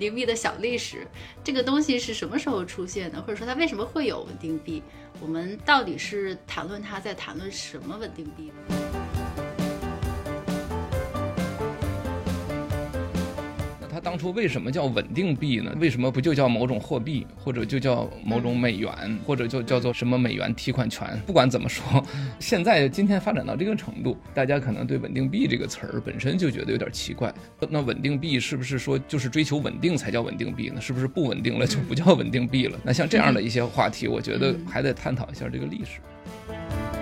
定币的小历史。这个东西是什么时候出现的，或者说它为什么会有稳定币？我们到底是谈论它在谈论什么稳定币？当初为什么叫稳定币呢？为什么不就叫某种货币，或者就叫某种美元，或者就叫做什么美元提款权？不管怎么说，现在今天发展到这个程度，大家可能对稳定币这个词儿本身就觉得有点奇怪。那稳定币是不是说就是追求稳定才叫稳定币呢？是不是不稳定了就不叫稳定币了？那像这样的一些话题，我觉得还得探讨一下这个历史。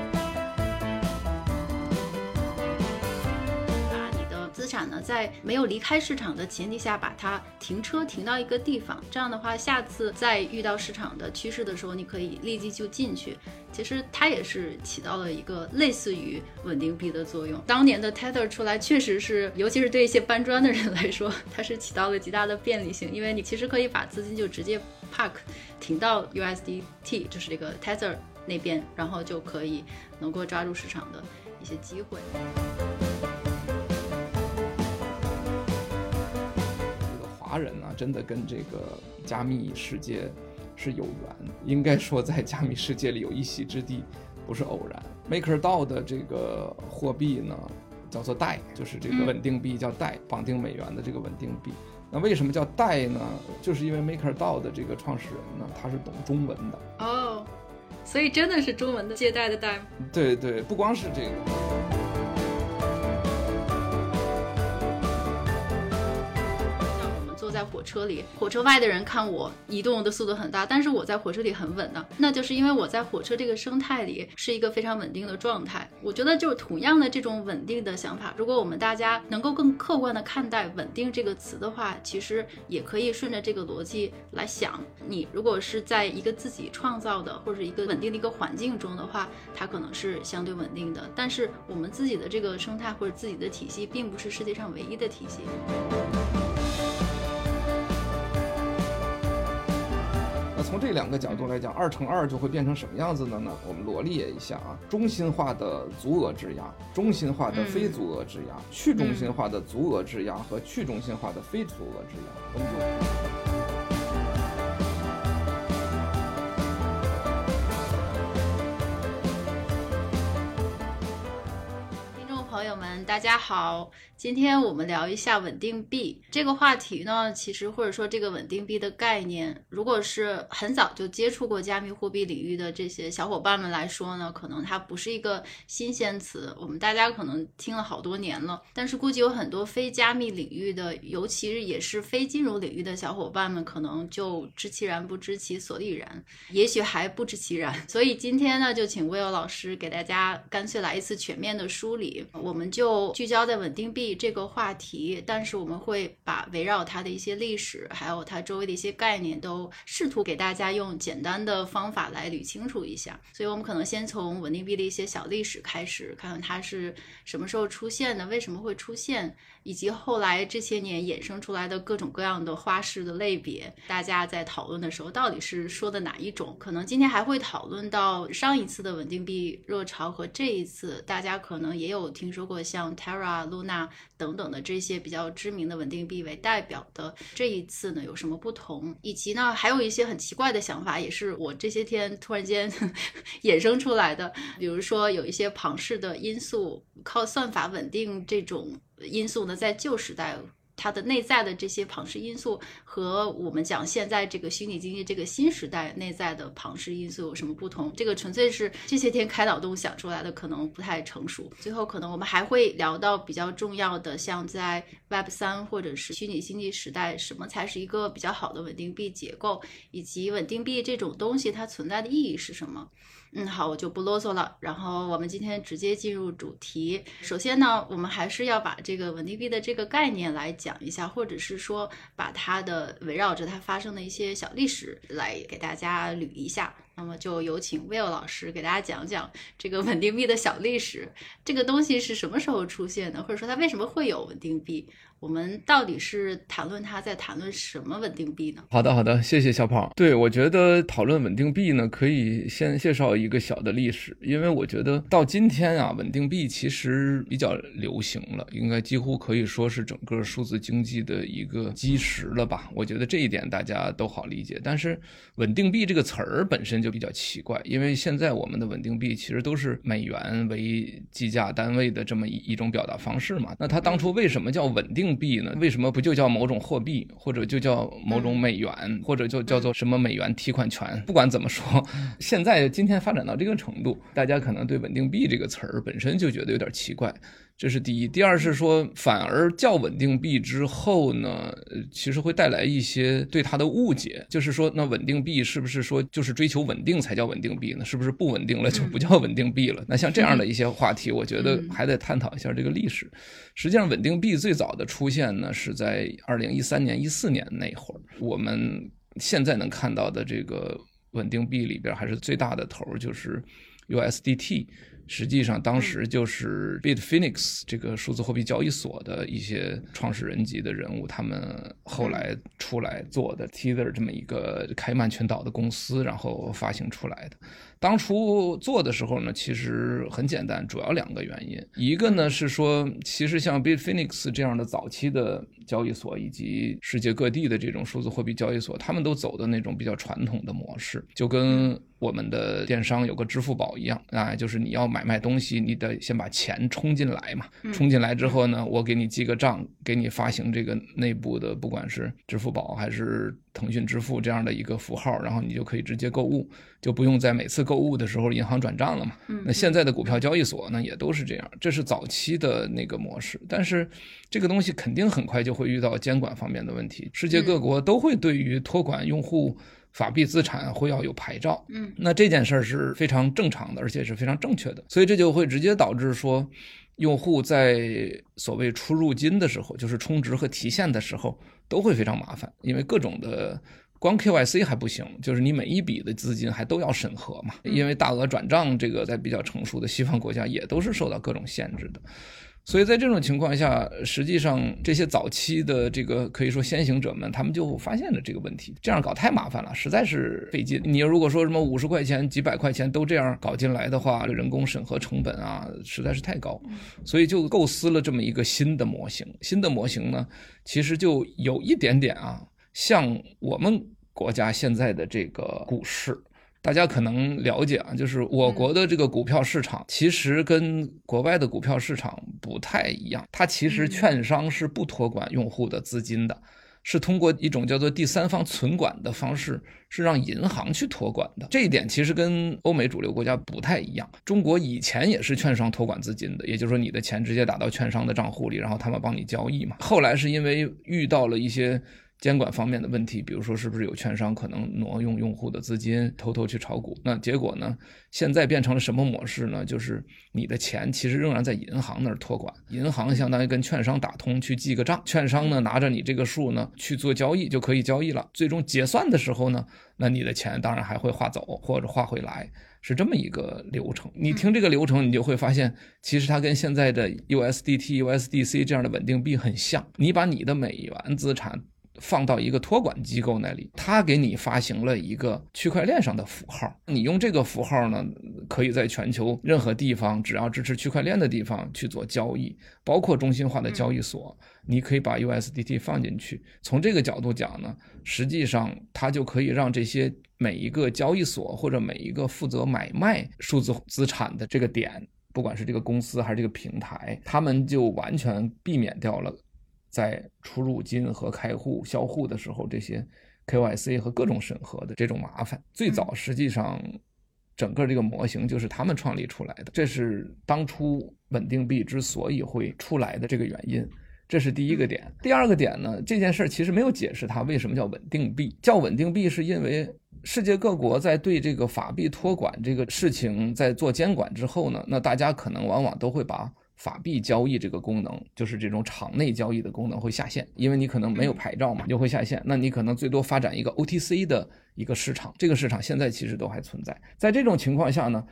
产呢，在没有离开市场的前提下，把它停车停到一个地方，这样的话，下次再遇到市场的趋势的时候，你可以立即就进去。其实它也是起到了一个类似于稳定币的作用。当年的 Tether 出来，确实是，尤其是对一些搬砖的人来说，它是起到了极大的便利性，因为你其实可以把资金就直接 park 停到 USDT，就是这个 Tether 那边，然后就可以能够抓住市场的一些机会。华人呢，真的跟这个加密世界是有缘，应该说在加密世界里有一席之地，不是偶然。MakerDAO 的这个货币呢，叫做代，就是这个稳定币叫代，绑定美元的这个稳定币。那为什么叫代呢？就是因为 MakerDAO 的这个创始人呢，他是懂中文的哦，所以真的是中文的借贷的贷。对对，不光是这个。在火车里，火车外的人看我移动的速度很大，但是我在火车里很稳的，那就是因为我在火车这个生态里是一个非常稳定的状态。我觉得就是同样的这种稳定的想法，如果我们大家能够更客观的看待“稳定”这个词的话，其实也可以顺着这个逻辑来想。你如果是在一个自己创造的或者一个稳定的一个环境中的话，它可能是相对稳定的。但是我们自己的这个生态或者自己的体系，并不是世界上唯一的体系。从这两个角度来讲，二乘二就会变成什么样子的呢？我们罗列一下啊，中心化的足额质押，中心化的非足额质押，去中心化的足额质押和去中心化的非足额质押，我们就。大家好。今天我们聊一下稳定币这个话题呢，其实或者说这个稳定币的概念，如果是很早就接触过加密货币领域的这些小伙伴们来说呢，可能它不是一个新鲜词，我们大家可能听了好多年了。但是估计有很多非加密领域的，尤其是也是非金融领域的小伙伴们，可能就知其然不知其所以然，也许还不知其然。所以今天呢，就请 Will 老师给大家干脆来一次全面的梳理，我们就聚焦在稳定币。这个话题，但是我们会把围绕它的一些历史，还有它周围的一些概念，都试图给大家用简单的方法来捋清楚一下。所以，我们可能先从稳定币的一些小历史开始，看看它是什么时候出现的，为什么会出现。以及后来这些年衍生出来的各种各样的花式的类别，大家在讨论的时候到底是说的哪一种？可能今天还会讨论到上一次的稳定币热潮和这一次，大家可能也有听说过像 Terra、Luna 等等的这些比较知名的稳定币为代表的这一次呢有什么不同？以及呢还有一些很奇怪的想法，也是我这些天突然间 衍生出来的，比如说有一些庞氏的因素靠算法稳定这种。因素呢，在旧时代，它的内在的这些庞氏因素和我们讲现在这个虚拟经济这个新时代内在的庞氏因素有什么不同？这个纯粹是这些天开脑洞想出来的，可能不太成熟。最后，可能我们还会聊到比较重要的，像在 Web 三或者是虚拟经济时代，什么才是一个比较好的稳定币结构，以及稳定币这种东西它存在的意义是什么？嗯，好，我就不啰嗦了。然后我们今天直接进入主题。首先呢，我们还是要把这个稳定币的这个概念来讲讲一下，或者是说把它的围绕着它发生的一些小历史来给大家捋一下。那么就有请 Will 老师给大家讲讲这个稳定币的小历史，这个东西是什么时候出现的，或者说它为什么会有稳定币？我们到底是谈论它在谈论什么稳定币呢？好的，好的，谢谢小跑。对我觉得讨论稳定币呢，可以先介绍一个小的历史，因为我觉得到今天啊，稳定币其实比较流行了，应该几乎可以说是整个数字经济的一个基石了吧？我觉得这一点大家都好理解。但是稳定币这个词儿本身就比较奇怪，因为现在我们的稳定币其实都是美元为计价单位的这么一一种表达方式嘛。那它当初为什么叫稳定？币呢？为什么不就叫某种货币，或者就叫某种美元，或者就叫做什么美元提款权？不管怎么说，现在今天发展到这个程度，大家可能对稳定币这个词儿本身就觉得有点奇怪。这是第一，第二是说，反而叫稳定币之后呢，其实会带来一些对它的误解，就是说，那稳定币是不是说就是追求稳定才叫稳定币呢？是不是不稳定了就不叫稳定币了？那像这样的一些话题，我觉得还得探讨一下这个历史。实际上，稳定币最早的出现呢，是在二零一三年、一四年那会儿。我们现在能看到的这个稳定币里边，还是最大的头就是 USDT。实际上，当时就是 Bitfinex 这个数字货币交易所的一些创始人级的人物，他们后来出来做的 Tether 这么一个开曼群岛的公司，然后发行出来的。当初做的时候呢，其实很简单，主要两个原因。一个呢是说，其实像 Bitfinex 这样的早期的交易所，以及世界各地的这种数字货币交易所，他们都走的那种比较传统的模式，就跟我们的电商有个支付宝一样啊，就是你要买卖东西，你得先把钱充进来嘛。充进来之后呢，我给你记个账，给你发行这个内部的，不管是支付宝还是。腾讯支付这样的一个符号，然后你就可以直接购物，就不用在每次购物的时候银行转账了嘛。那现在的股票交易所呢，也都是这样，这是早期的那个模式。但是这个东西肯定很快就会遇到监管方面的问题，世界各国都会对于托管用户法币资产会要有牌照。嗯，那这件事儿是非常正常的，而且是非常正确的，所以这就会直接导致说，用户在所谓出入金的时候，就是充值和提现的时候。都会非常麻烦，因为各种的光 KYC 还不行，就是你每一笔的资金还都要审核嘛。因为大额转账这个在比较成熟的西方国家也都是受到各种限制的，所以在这种情况下，实际上这些早期的这个可以说先行者们，他们就发现了这个问题，这样搞太麻烦了，实在是费劲。你如果说什么五十块钱、几百块钱都这样搞进来的话，人工审核成本啊，实在是太高，所以就构思了这么一个新的模型。新的模型呢？其实就有一点点啊，像我们国家现在的这个股市，大家可能了解啊，就是我国的这个股票市场，其实跟国外的股票市场不太一样。它其实券商是不托管用户的资金的。是通过一种叫做第三方存管的方式，是让银行去托管的。这一点其实跟欧美主流国家不太一样。中国以前也是券商托管资金的，也就是说你的钱直接打到券商的账户里，然后他们帮你交易嘛。后来是因为遇到了一些。监管方面的问题，比如说是不是有券商可能挪用用户的资金，偷偷去炒股？那结果呢？现在变成了什么模式呢？就是你的钱其实仍然在银行那儿托管，银行相当于跟券商打通去记个账，券商呢拿着你这个数呢去做交易就可以交易了。最终结算的时候呢，那你的钱当然还会划走或者划回来，是这么一个流程。你听这个流程，你就会发现，其实它跟现在的 USDT、USDC 这样的稳定币很像。你把你的美元资产。放到一个托管机构那里，他给你发行了一个区块链上的符号，你用这个符号呢，可以在全球任何地方，只要支持区块链的地方去做交易，包括中心化的交易所，你可以把 USDT 放进去。从这个角度讲呢，实际上它就可以让这些每一个交易所或者每一个负责买卖数字资产的这个点，不管是这个公司还是这个平台，他们就完全避免掉了。在出入金和开户销户的时候，这些 KYC 和各种审核的这种麻烦，最早实际上整个这个模型就是他们创立出来的，这是当初稳定币之所以会出来的这个原因，这是第一个点。第二个点呢，这件事其实没有解释它为什么叫稳定币，叫稳定币是因为世界各国在对这个法币托管这个事情在做监管之后呢，那大家可能往往都会把。法币交易这个功能，就是这种场内交易的功能会下线，因为你可能没有牌照嘛，就会下线。那你可能最多发展一个 OTC 的一个市场，这个市场现在其实都还存在。在这种情况下呢？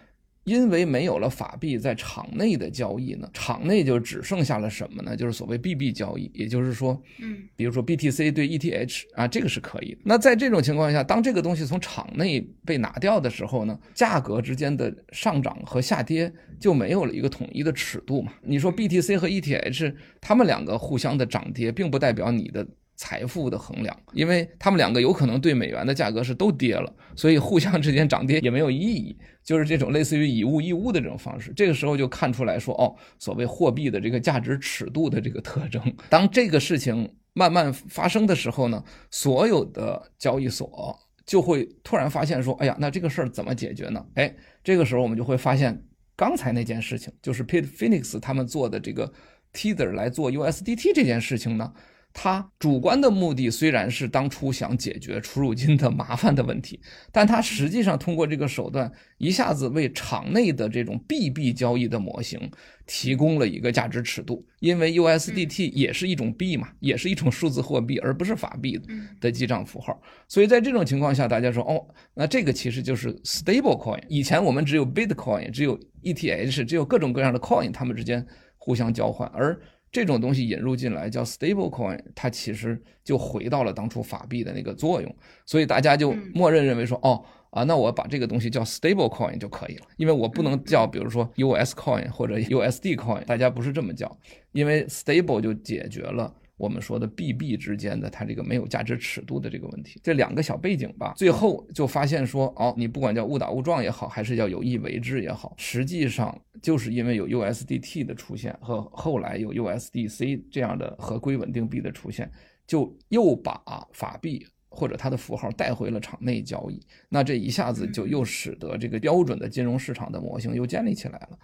因为没有了法币在场内的交易呢，场内就只剩下了什么呢？就是所谓 BB 交易，也就是说，嗯，比如说 BTC 对 ETH 啊，这个是可以的。那在这种情况下，当这个东西从场内被拿掉的时候呢，价格之间的上涨和下跌就没有了一个统一的尺度嘛？你说 BTC 和 ETH，它们两个互相的涨跌，并不代表你的。财富的衡量，因为他们两个有可能对美元的价格是都跌了，所以互相之间涨跌也没有意义，就是这种类似于以物易物的这种方式。这个时候就看出来说，哦，所谓货币的这个价值尺度的这个特征。当这个事情慢慢发生的时候呢，所有的交易所就会突然发现说，哎呀，那这个事儿怎么解决呢？哎，这个时候我们就会发现，刚才那件事情，就是 Pete Phoenix 他们做的这个 Tether 来做 USDT 这件事情呢。他主观的目的虽然是当初想解决出入金的麻烦的问题，但他实际上通过这个手段，一下子为场内的这种币币交易的模型提供了一个价值尺度。因为 USDT 也是一种币嘛，也是一种数字货币，而不是法币的记账符号。所以在这种情况下，大家说，哦，那这个其实就是 stable coin。以前我们只有 Bitcoin，只有 ETH，只有各种各样的 coin，它们之间互相交换，而这种东西引入进来叫 stable coin，它其实就回到了当初法币的那个作用，所以大家就默认认为说，哦啊，那我把这个东西叫 stable coin 就可以了，因为我不能叫比如说 US coin 或者 USD coin，大家不是这么叫，因为 stable 就解决了。我们说的币币之间的它这个没有价值尺度的这个问题，这两个小背景吧，最后就发现说，哦，你不管叫误打误撞也好，还是叫有意为之也好，实际上就是因为有 USDT 的出现和后来有 USDC 这样的合规稳定币的出现，就又把法币或者它的符号带回了场内交易，那这一下子就又使得这个标准的金融市场的模型又建立起来了。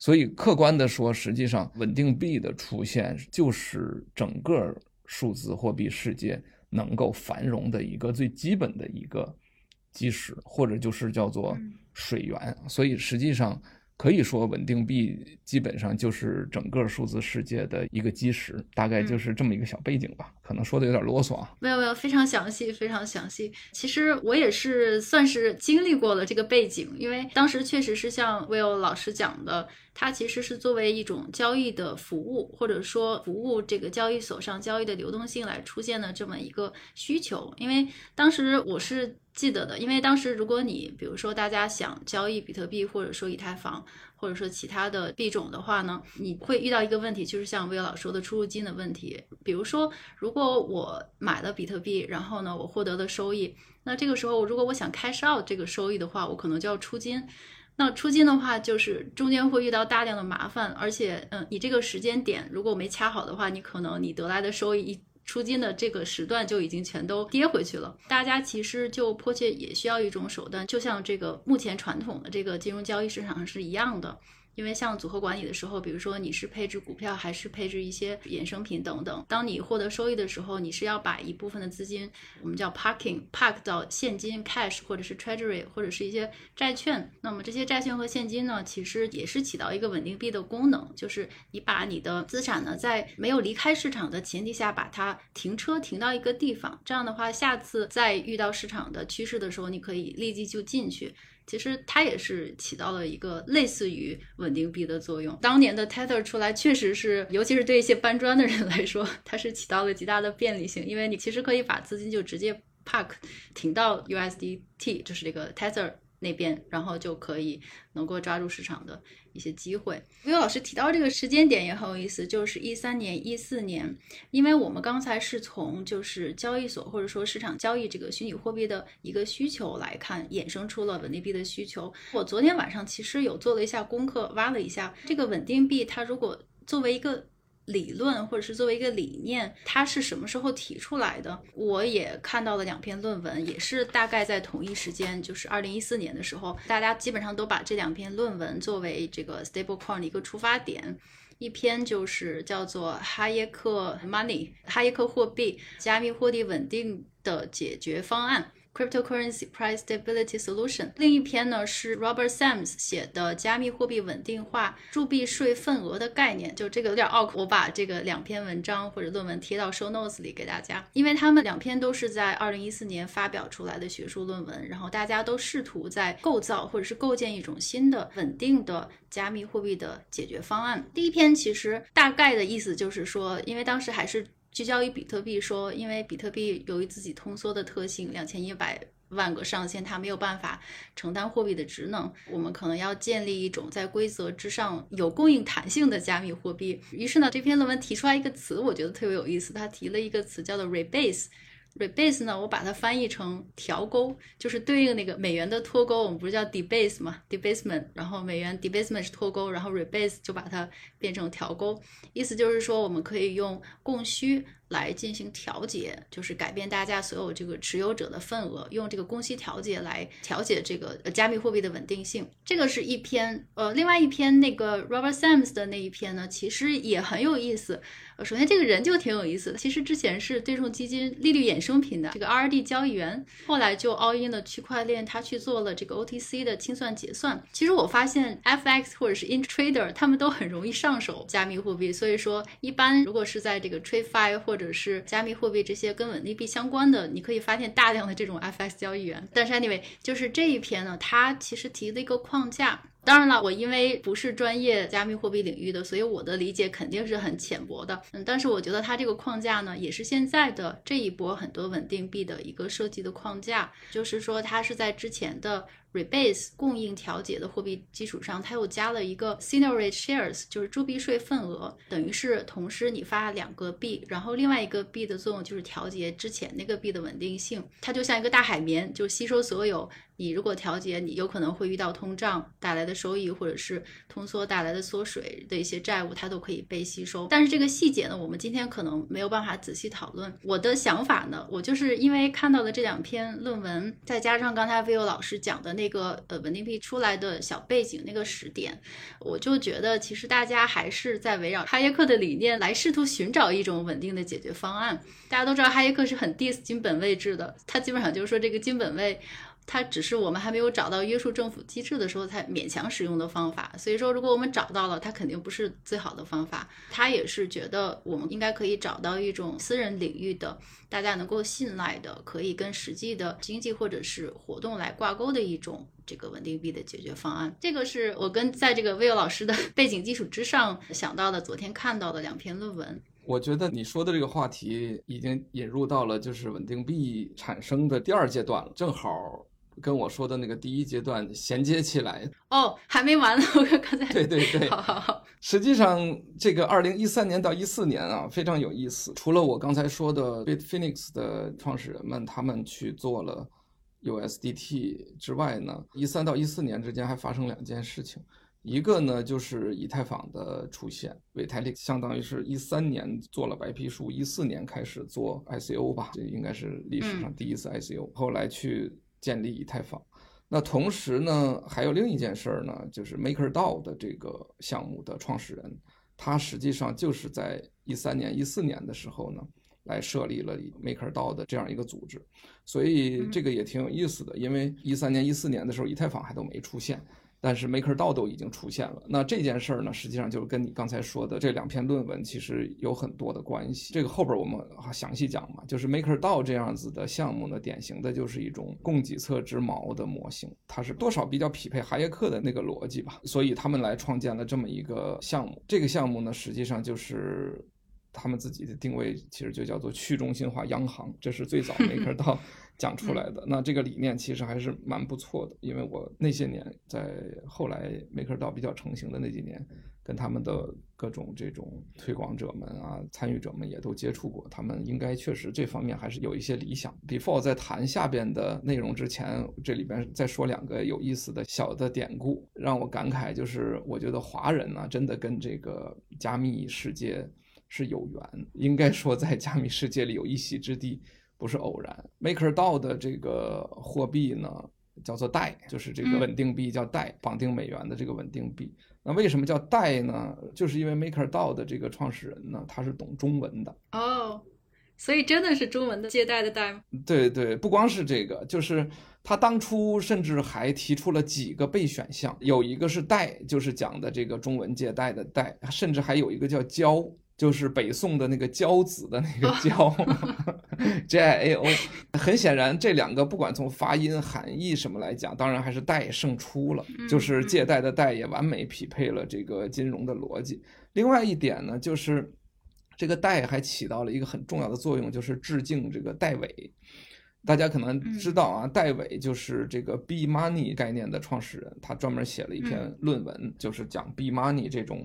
所以，客观的说，实际上稳定币的出现就是整个数字货币世界能够繁荣的一个最基本的一个基石，或者就是叫做水源。所以，实际上。可以说，稳定币基本上就是整个数字世界的一个基石，大概就是这么一个小背景吧。可能说的有点啰嗦啊。没有没有，非常详细，非常详细。其实我也是算是经历过了这个背景，因为当时确实是像 Will 老师讲的，它其实是作为一种交易的服务，或者说服务这个交易所上交易的流动性来出现的这么一个需求。因为当时我是。记得的，因为当时如果你比如说大家想交易比特币，或者说以太坊，或者说其他的币种的话呢，你会遇到一个问题，就是像魏老说的出入金的问题。比如说，如果我买了比特币，然后呢我获得了收益，那这个时候如果我想 cash out 这个收益的话，我可能就要出金。那出金的话，就是中间会遇到大量的麻烦，而且嗯，你这个时间点如果没掐好的话，你可能你得来的收益一。出金的这个时段就已经全都跌回去了，大家其实就迫切也需要一种手段，就像这个目前传统的这个金融交易市场上是一样的。因为像组合管理的时候，比如说你是配置股票还是配置一些衍生品等等，当你获得收益的时候，你是要把一部分的资金，我们叫 parking park 到现金 cash 或者是 treasury 或者是一些债券。那么这些债券和现金呢，其实也是起到一个稳定币的功能，就是你把你的资产呢，在没有离开市场的前提下，把它停车停到一个地方，这样的话，下次再遇到市场的趋势的时候，你可以立即就进去。其实它也是起到了一个类似于稳定币的作用。当年的 Tether 出来，确实是，尤其是对一些搬砖的人 来说，它是起到了极大的便利性，因为你其实可以把资金就直接 park 停到 USDT，就是这个 Tether。那边，然后就可以能够抓住市场的一些机会。魏老师提到这个时间点也很有意思，就是一三年、一四年，因为我们刚才是从就是交易所或者说市场交易这个虚拟货币的一个需求来看，衍生出了稳定币的需求。我昨天晚上其实有做了一下功课，挖了一下这个稳定币，它如果作为一个。理论或者是作为一个理念，它是什么时候提出来的？我也看到了两篇论文，也是大概在同一时间，就是二零一四年的时候，大家基本上都把这两篇论文作为这个 stablecoin 的一个出发点。一篇就是叫做哈耶克 money，哈耶克货币加密货币稳定的解决方案。Cryptocurrency Price Stability Solution。另一篇呢是 Robert Sams 写的加密货币稳定化铸币税份额的概念。就这个有点拗口，我把这个两篇文章或者论文贴到 show notes 里给大家，因为他们两篇都是在二零一四年发表出来的学术论文，然后大家都试图在构造或者是构建一种新的稳定的加密货币的解决方案。第一篇其实大概的意思就是说，因为当时还是。聚焦于比特币，说因为比特币由于自己通缩的特性，两千一百万个上限，它没有办法承担货币的职能。我们可能要建立一种在规则之上有供应弹性的加密货币。于是呢，这篇论文提出来一个词，我觉得特别有意思。他提了一个词叫做 rebase。Rebase 呢，我把它翻译成调钩，就是对应那个美元的脱钩。我们不是叫 debase 嘛，debasement，然后美元 debasement 是脱钩，然后 rebase 就把它变成调钩，意思就是说我们可以用供需。来进行调节，就是改变大家所有这个持有者的份额，用这个供需调节来调节这个加密货币的稳定性。这个是一篇，呃，另外一篇那个 Robert Sams 的那一篇呢，其实也很有意思。呃，首先这个人就挺有意思的，其实之前是对冲基金利率衍生品的这个 RD 交易员，后来就 all in 了区块链，他去做了这个 OTC 的清算结算。其实我发现 FX 或者是 Intrader 他们都很容易上手加密货币，所以说一般如果是在这个 TradeFi 或者是加密货币这些跟稳定币相关的，你可以发现大量的这种 FX 交易员。但是 anyway，就是这一篇呢，它其实提了一个框架。当然了，我因为不是专业加密货币领域的，所以我的理解肯定是很浅薄的。嗯，但是我觉得它这个框架呢，也是现在的这一波很多稳定币的一个设计的框架，就是说它是在之前的。Rebase 供应调节的货币基础上，它又加了一个 Senior Rate Shares，就是铸币税份额，等于是同时你发两个币，然后另外一个币的作用就是调节之前那个币的稳定性，它就像一个大海绵，就吸收所有你如果调节，你有可能会遇到通胀带来的收益，或者是通缩带来的缩水的一些债务，它都可以被吸收。但是这个细节呢，我们今天可能没有办法仔细讨论。我的想法呢，我就是因为看到了这两篇论文，再加上刚才 Vio 老师讲的。那个呃稳定币出来的小背景那个时点，我就觉得其实大家还是在围绕哈耶克的理念来试图寻找一种稳定的解决方案。大家都知道哈耶克是很 diss 金本位制的，他基本上就是说这个金本位。它只是我们还没有找到约束政府机制的时候才勉强使用的方法，所以说如果我们找到了，它肯定不是最好的方法。他也是觉得我们应该可以找到一种私人领域的、大家能够信赖的、可以跟实际的经济或者是活动来挂钩的一种这个稳定币的解决方案。这个是我跟在这个魏老师的 背景基础之上想到的，昨天看到的两篇论文。我觉得你说的这个话题已经引入到了就是稳定币产生的第二阶段了，正好。跟我说的那个第一阶段衔接起来哦，还没完呢。我刚才对对对，好好好。实际上，这个二零一三年到一四年啊，非常有意思。除了我刚才说的 Bitfinex 的创始人们他们去做了 USDT 之外呢，一三到一四年之间还发生两件事情。一个呢就是以太坊的出现，Vitalik 相当于是一三年做了白皮书，一四年开始做 ICO 吧，这应该是历史上第一次 ICO。后来去。建立以太坊，那同时呢，还有另一件事儿呢，就是 MakerDAO 的这个项目的创始人，他实际上就是在一三年、一四年的时候呢，来设立了 MakerDAO 的这样一个组织，所以这个也挺有意思的，因为一三年、一四年的时候，以太坊还都没出现。但是 MakerDAO 都已经出现了，那这件事儿呢，实际上就是跟你刚才说的这两篇论文其实有很多的关系。这个后边我们详细讲嘛，就是 MakerDAO 这样子的项目呢，典型的就是一种供给侧之矛的模型，它是多少比较匹配哈耶克的那个逻辑吧，所以他们来创建了这么一个项目。这个项目呢，实际上就是他们自己的定位，其实就叫做去中心化央行，这是最早 MakerDAO。讲出来的那这个理念其实还是蛮不错的，因为我那些年在后来 MakerDAO 比较成型的那几年，跟他们的各种这种推广者们啊、参与者们也都接触过，他们应该确实这方面还是有一些理想。Before 在谈下边的内容之前，这里边再说两个有意思的小的典故，让我感慨，就是我觉得华人呢，真的跟这个加密世界是有缘，应该说在加密世界里有一席之地。不是偶然，MakerDAO 的这个货币呢，叫做代，就是这个稳定币叫代，绑定美元的这个稳定币。那为什么叫代呢？就是因为 MakerDAO 的这个创始人呢，他是懂中文的哦，所以真的是中文的借贷的贷吗？对对，不光是这个，就是他当初甚至还提出了几个备选项，有一个是贷，就是讲的这个中文借贷的贷，甚至还有一个叫交，就是北宋的那个交子的那个交，J I A O。很显然，这两个不管从发音、含义什么来讲，当然还是代胜出了，就是借贷的贷也完美匹配了这个金融的逻辑。另外一点呢，就是。这个贷还起到了一个很重要的作用，就是致敬这个戴伟。大家可能知道啊，戴伟就是这个 B money 概念的创始人，他专门写了一篇论文，就是讲 B money 这种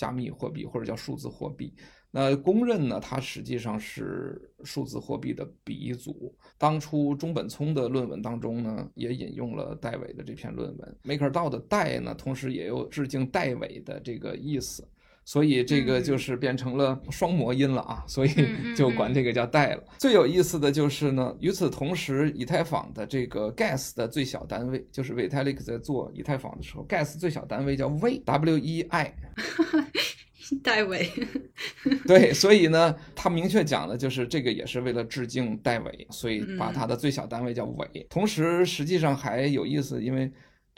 加密货币或者叫数字货币。那公认呢，它实际上是数字货币的鼻祖。当初中本聪的论文当中呢，也引用了戴伟的这篇论文。MakerDAO 的戴呢，同时也有致敬戴伟的这个意思。所以这个就是变成了双模音了啊，所以 就管这个叫代了。最有意思的就是呢，与此同时，以太坊的这个 gas 的最小单位，就是 Vitalik 在做以太坊的时候，gas 最小单位叫 w，w e i，戴维。对，所以呢，他明确讲的就是这个也是为了致敬戴维，所以把它的最小单位叫伟。同时，实际上还有意思，因为。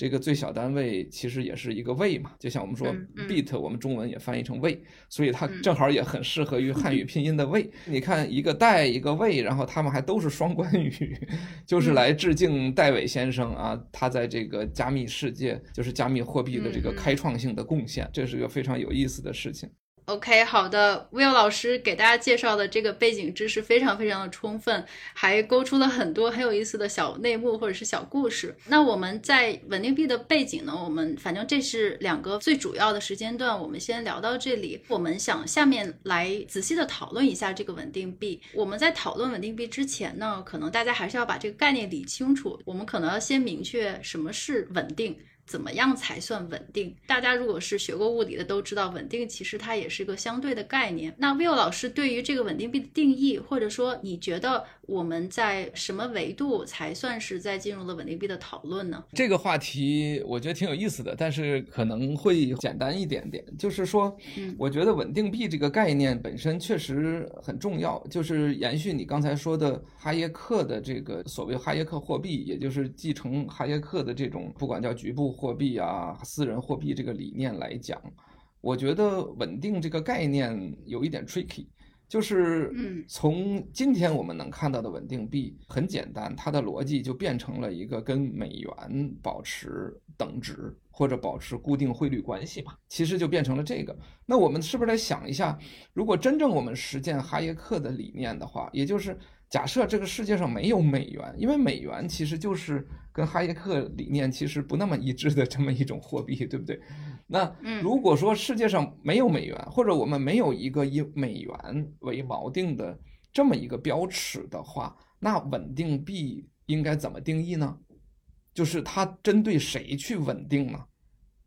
这个最小单位其实也是一个位嘛，就像我们说 bit，我们中文也翻译成位，所以它正好也很适合于汉语拼音的位。你看一个代一个位，然后他们还都是双关语，就是来致敬戴伟先生啊，他在这个加密世界，就是加密货币的这个开创性的贡献，这是个非常有意思的事情。OK，好的，Will 老师给大家介绍的这个背景知识非常非常的充分，还勾出了很多很有意思的小内幕或者是小故事。那我们在稳定币的背景呢？我们反正这是两个最主要的时间段，我们先聊到这里。我们想下面来仔细的讨论一下这个稳定币。我们在讨论稳定币之前呢，可能大家还是要把这个概念理清楚。我们可能要先明确什么是稳定。怎么样才算稳定？大家如果是学过物理的都知道，稳定其实它也是一个相对的概念。那 Will 老师对于这个稳定币的定义，或者说你觉得我们在什么维度才算是在进入了稳定币的讨论呢？这个话题我觉得挺有意思的，但是可能会简单一点点。就是说，我觉得稳定币这个概念本身确实很重要，就是延续你刚才说的哈耶克的这个所谓哈耶克货币，也就是继承哈耶克的这种不管叫局部。货币啊，私人货币这个理念来讲，我觉得稳定这个概念有一点 tricky，就是从今天我们能看到的稳定币很简单，它的逻辑就变成了一个跟美元保持等值或者保持固定汇率关系吧，其实就变成了这个。那我们是不是来想一下，如果真正我们实践哈耶克的理念的话，也就是假设这个世界上没有美元，因为美元其实就是跟哈耶克理念其实不那么一致的这么一种货币，对不对？那如果说世界上没有美元，或者我们没有一个以美元为锚定的这么一个标尺的话，那稳定币应该怎么定义呢？就是它针对谁去稳定呢？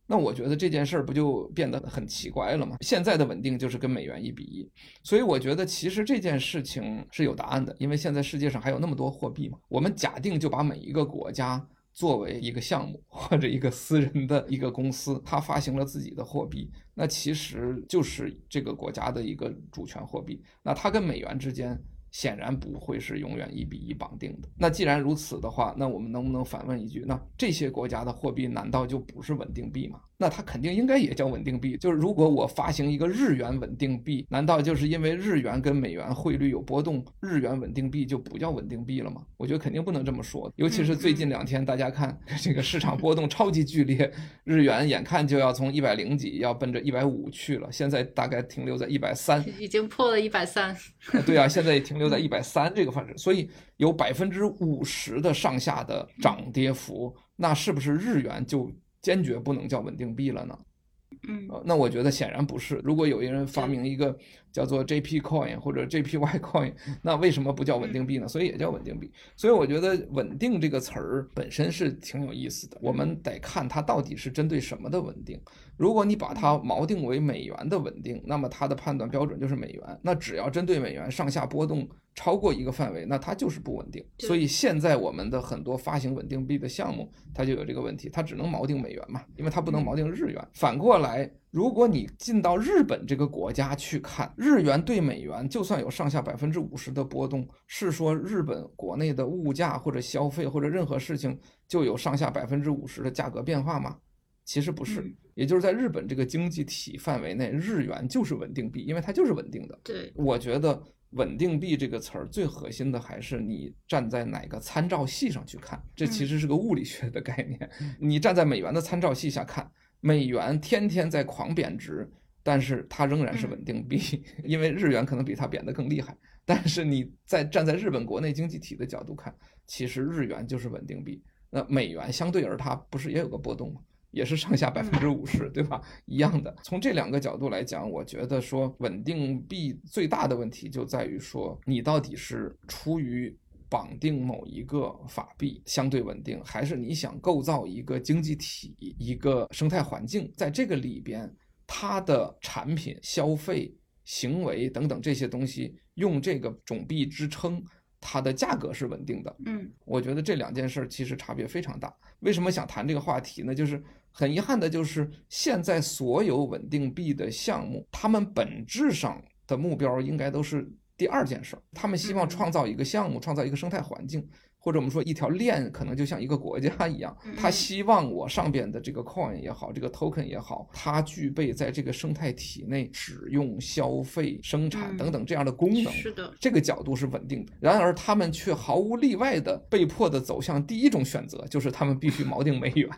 那我觉得这件事儿不就变得很奇怪了吗？现在的稳定就是跟美元一比一，所以我觉得其实这件事情是有答案的，因为现在世界上还有那么多货币嘛。我们假定就把每一个国家作为一个项目或者一个私人的一个公司，它发行了自己的货币，那其实就是这个国家的一个主权货币。那它跟美元之间。显然不会是永远一比一绑定的。那既然如此的话，那我们能不能反问一句：那这些国家的货币难道就不是稳定币吗？那它肯定应该也叫稳定币。就是如果我发行一个日元稳定币，难道就是因为日元跟美元汇率有波动，日元稳定币就不叫稳定币了吗？我觉得肯定不能这么说。尤其是最近两天，大家看 这个市场波动超级剧烈，日元眼看就要从一百零几要奔着一百五去了，现在大概停留在一百三，已经破了一百三。对啊，现在也停留在一百三这个范围，所以有百分之五十的上下的涨跌幅，那是不是日元就？坚决不能叫稳定币了呢，嗯，那我觉得显然不是。如果有一人发明一个叫做 JP Coin 或者 JPY Coin，那为什么不叫稳定币呢？所以也叫稳定币。所以我觉得“稳定”这个词儿本身是挺有意思的。我们得看它到底是针对什么的稳定。如果你把它锚定为美元的稳定，那么它的判断标准就是美元。那只要针对美元上下波动。超过一个范围，那它就是不稳定。所以现在我们的很多发行稳定币的项目，它就有这个问题，它只能锚定美元嘛，因为它不能锚定日元。反过来。如果你进到日本这个国家去看，日元对美元就算有上下百分之五十的波动，是说日本国内的物价或者消费或者任何事情就有上下百分之五十的价格变化吗？其实不是，也就是在日本这个经济体范围内，日元就是稳定币，因为它就是稳定的。对，我觉得“稳定币”这个词儿最核心的还是你站在哪个参照系上去看，这其实是个物理学的概念。你站在美元的参照系下看。美元天天在狂贬值，但是它仍然是稳定币，因为日元可能比它贬得更厉害。但是你在站在日本国内经济体的角度看，其实日元就是稳定币。那美元相对而它不是也有个波动吗？也是上下百分之五十，对吧？一样的。从这两个角度来讲，我觉得说稳定币最大的问题就在于说，你到底是出于。绑定某一个法币相对稳定，还是你想构造一个经济体、一个生态环境，在这个里边，它的产品、消费行为等等这些东西，用这个种币支撑，它的价格是稳定的。嗯，我觉得这两件事其实差别非常大。为什么想谈这个话题呢？就是很遗憾的，就是现在所有稳定币的项目，他们本质上的目标应该都是。第二件事儿，他们希望创造一个项目，创造一个生态环境，或者我们说一条链，可能就像一个国家一样。他希望我上边的这个 coin 也好，这个 token 也好，它具备在这个生态体内使用、消费、生产等等这样的功能。是的，这个角度是稳定的。然而，他们却毫无例外的被迫的走向第一种选择，就是他们必须锚定美元。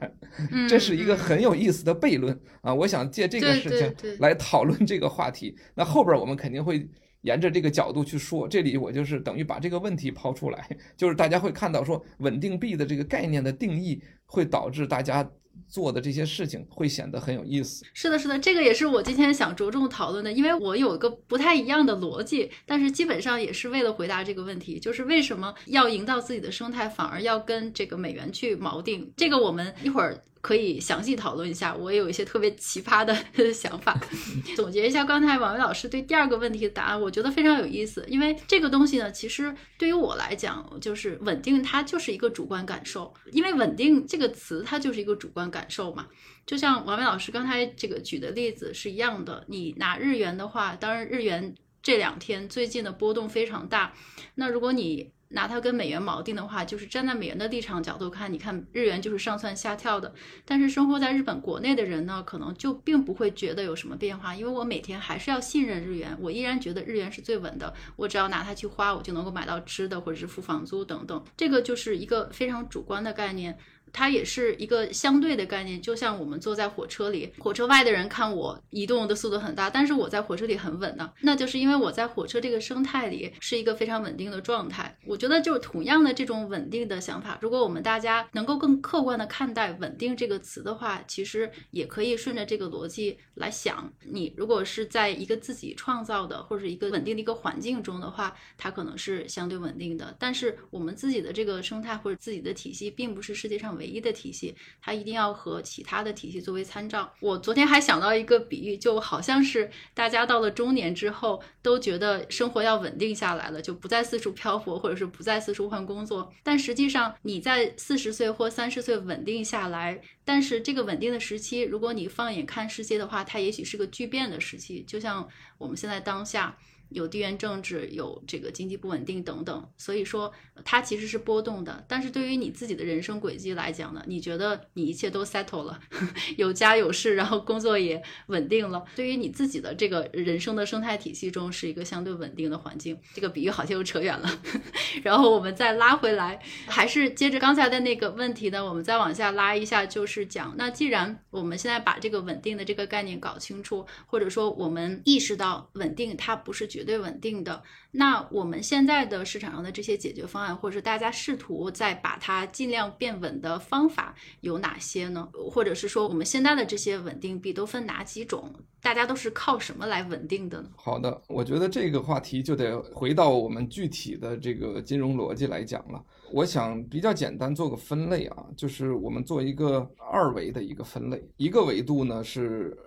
这是一个很有意思的悖论啊！我想借这个事情来讨论这个话题。那后边我们肯定会。沿着这个角度去说，这里我就是等于把这个问题抛出来，就是大家会看到说稳定币的这个概念的定义，会导致大家做的这些事情会显得很有意思。是的，是的，这个也是我今天想着重讨论的，因为我有一个不太一样的逻辑，但是基本上也是为了回答这个问题，就是为什么要营造自己的生态，反而要跟这个美元去锚定？这个我们一会儿。可以详细讨论一下，我也有一些特别奇葩的 想法。总结一下刚才王威老师对第二个问题的答案，我觉得非常有意思。因为这个东西呢，其实对于我来讲，就是稳定，它就是一个主观感受。因为稳定这个词，它就是一个主观感受嘛。就像王威老师刚才这个举的例子是一样的。你拿日元的话，当然日元这两天最近的波动非常大。那如果你拿它跟美元锚定的话，就是站在美元的立场角度看，你看日元就是上蹿下跳的。但是生活在日本国内的人呢，可能就并不会觉得有什么变化，因为我每天还是要信任日元，我依然觉得日元是最稳的。我只要拿它去花，我就能够买到吃的或者是付房租等等。这个就是一个非常主观的概念。它也是一个相对的概念，就像我们坐在火车里，火车外的人看我移动的速度很大，但是我在火车里很稳呢，那就是因为我在火车这个生态里是一个非常稳定的状态。我觉得就是同样的这种稳定的想法，如果我们大家能够更客观的看待“稳定”这个词的话，其实也可以顺着这个逻辑来想。你如果是在一个自己创造的或者一个稳定的一个环境中的话，它可能是相对稳定的。但是我们自己的这个生态或者自己的体系，并不是世界上唯一的体系，它一定要和其他的体系作为参照。我昨天还想到一个比喻，就好像是大家到了中年之后，都觉得生活要稳定下来了，就不再四处漂泊，或者是不再四处换工作。但实际上，你在四十岁或三十岁稳定下来，但是这个稳定的时期，如果你放眼看世界的话，它也许是个巨变的时期，就像我们现在当下。有地缘政治，有这个经济不稳定等等，所以说它其实是波动的。但是对于你自己的人生轨迹来讲呢，你觉得你一切都 settle 了，有家有室，然后工作也稳定了。对于你自己的这个人生的生态体系中，是一个相对稳定的环境。这个比喻好像又扯远了，然后我们再拉回来，还是接着刚才的那个问题呢，我们再往下拉一下，就是讲，那既然我们现在把这个稳定的这个概念搞清楚，或者说我们意识到稳定它不是。绝对稳定的。那我们现在的市场上的这些解决方案，或者是大家试图在把它尽量变稳的方法有哪些呢？或者是说，我们现在的这些稳定币都分哪几种？大家都是靠什么来稳定的呢？好的，我觉得这个话题就得回到我们具体的这个金融逻辑来讲了。我想比较简单做个分类啊，就是我们做一个二维的一个分类，一个维度呢是。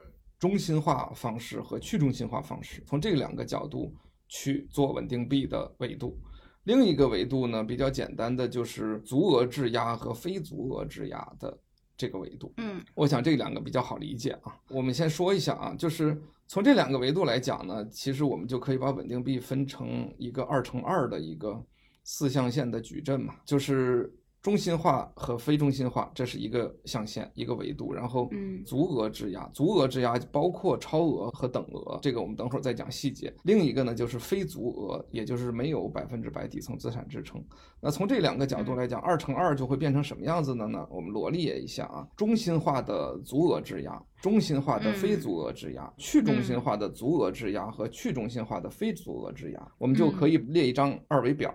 中心化方式和去中心化方式，从这两个角度去做稳定币的维度。另一个维度呢，比较简单的就是足额质押和非足额质押的这个维度。嗯我想这两个比较好理解啊。我们先说一下啊，就是从这两个维度来讲呢，其实我们就可以把稳定币分成一个二乘二的一个四象限的矩阵嘛，就是中心化和非中心化，这是一个象限一个维度，然后嗯足额质押，足额质押包括超额和等额，这个我们等会儿再讲细节。另一个呢就是非足额，也就是没有百分之百底层资产支撑。那从这两个角度来讲，二乘二就会变成什么样子的呢？我们罗列一下啊，中心化的足额质押。中心化的非足额质押、去中心化的足额质押和去中心化的非足额质押，我们就可以列一张二维表。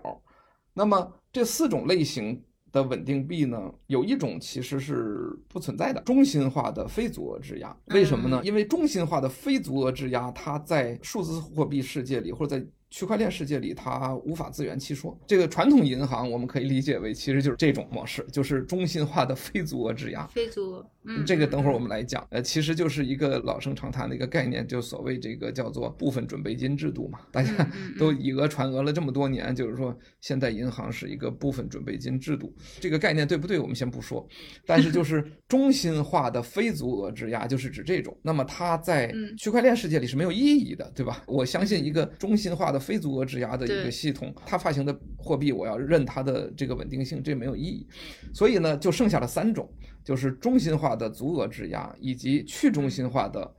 那么这四种类型的稳定币呢，有一种其实是不存在的，中心化的非足额质押。为什么呢？因为中心化的非足额质押，它在数字货币世界里或者在区块链世界里，它无法自圆其说。这个传统银行我们可以理解为，其实就是这种模式，就是中心化的非足额质押。非足额，嗯，这个等会儿我们来讲，呃，其实就是一个老生常谈的一个概念，就所谓这个叫做部分准备金制度嘛。大家 都以讹传讹了这么多年，就是说现在银行是一个部分准备金制度，这个概念对不对？我们先不说，但是就是中心化的非足额质押，就是指这种。那么它在嗯区块链世界里是没有意义的，对吧？我相信一个中心化的非足额质押的一个系统，它发行的货币，我要认它的这个稳定性，这没有意义。所以呢，就剩下了三种，就是中心化的足额质押，以及去中心化的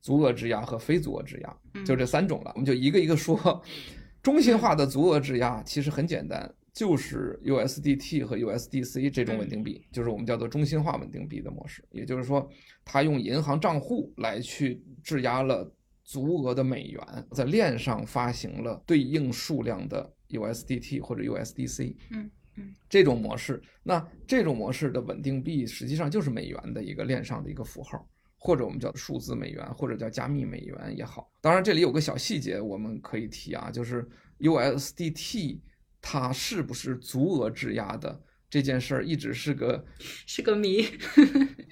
足额质押和非足额质押，嗯就这三种了。我们就一个一个说。中心化的足额质押其实很简单，就是 USDT 和 USDC 这种稳定币，就是我们叫做中心化稳定币的模式。也就是说，它用银行账户来去质押了足额的美元，在链上发行了对应数量的 USDT 或者 USDC。嗯嗯，这种模式，那这种模式的稳定币实际上就是美元的一个链上的一个符号。或者我们叫数字美元，或者叫加密美元也好。当然，这里有个小细节我们可以提啊，就是 USDT 它是不是足额质押的这件事儿，一直是个 是个谜。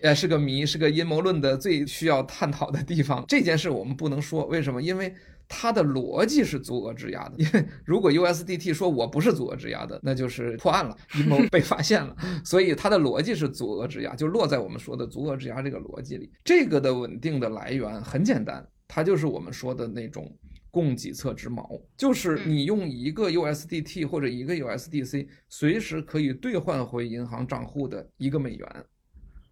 呃是个谜，是个阴谋论的最需要探讨的地方。这件事我们不能说，为什么？因为它的逻辑是足额质押的。因为如果 USDT 说我不是足额质押的，那就是破案了，阴谋被发现了。所以它的逻辑是足额质押，就落在我们说的足额质押这个逻辑里。这个的稳定的来源很简单，它就是我们说的那种供给侧之锚，就是你用一个 USDT 或者一个 USDC，随时可以兑换回银行账户的一个美元。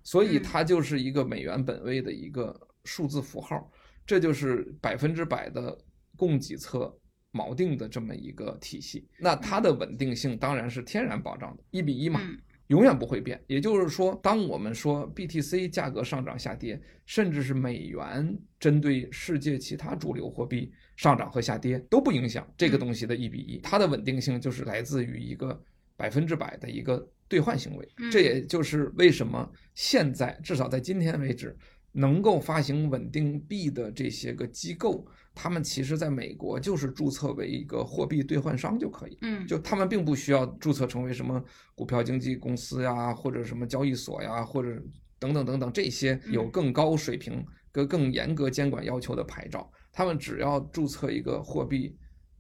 所以它就是一个美元本位的一个数字符号，这就是百分之百的供给侧锚定的这么一个体系。那它的稳定性当然是天然保障的，一比一嘛，嗯永远不会变。也就是说，当我们说 BTC 价格上涨下跌，甚至是美元针对世界其他主流货币上涨和下跌都不影响这个东西的一比一，它的稳定性就是来自于一个百分之百的一个兑换行为。这也就是为什么现在至少在今天为止，能够发行稳定币的这些个机构，他们其实在美国就是注册为一个货币兑换商就可以。嗯，就他们并不需要注册成为什么股票经纪公司呀，或者什么交易所呀，或者等等等等这些有更高水平、跟更严格监管要求的牌照，他们只要注册一个货币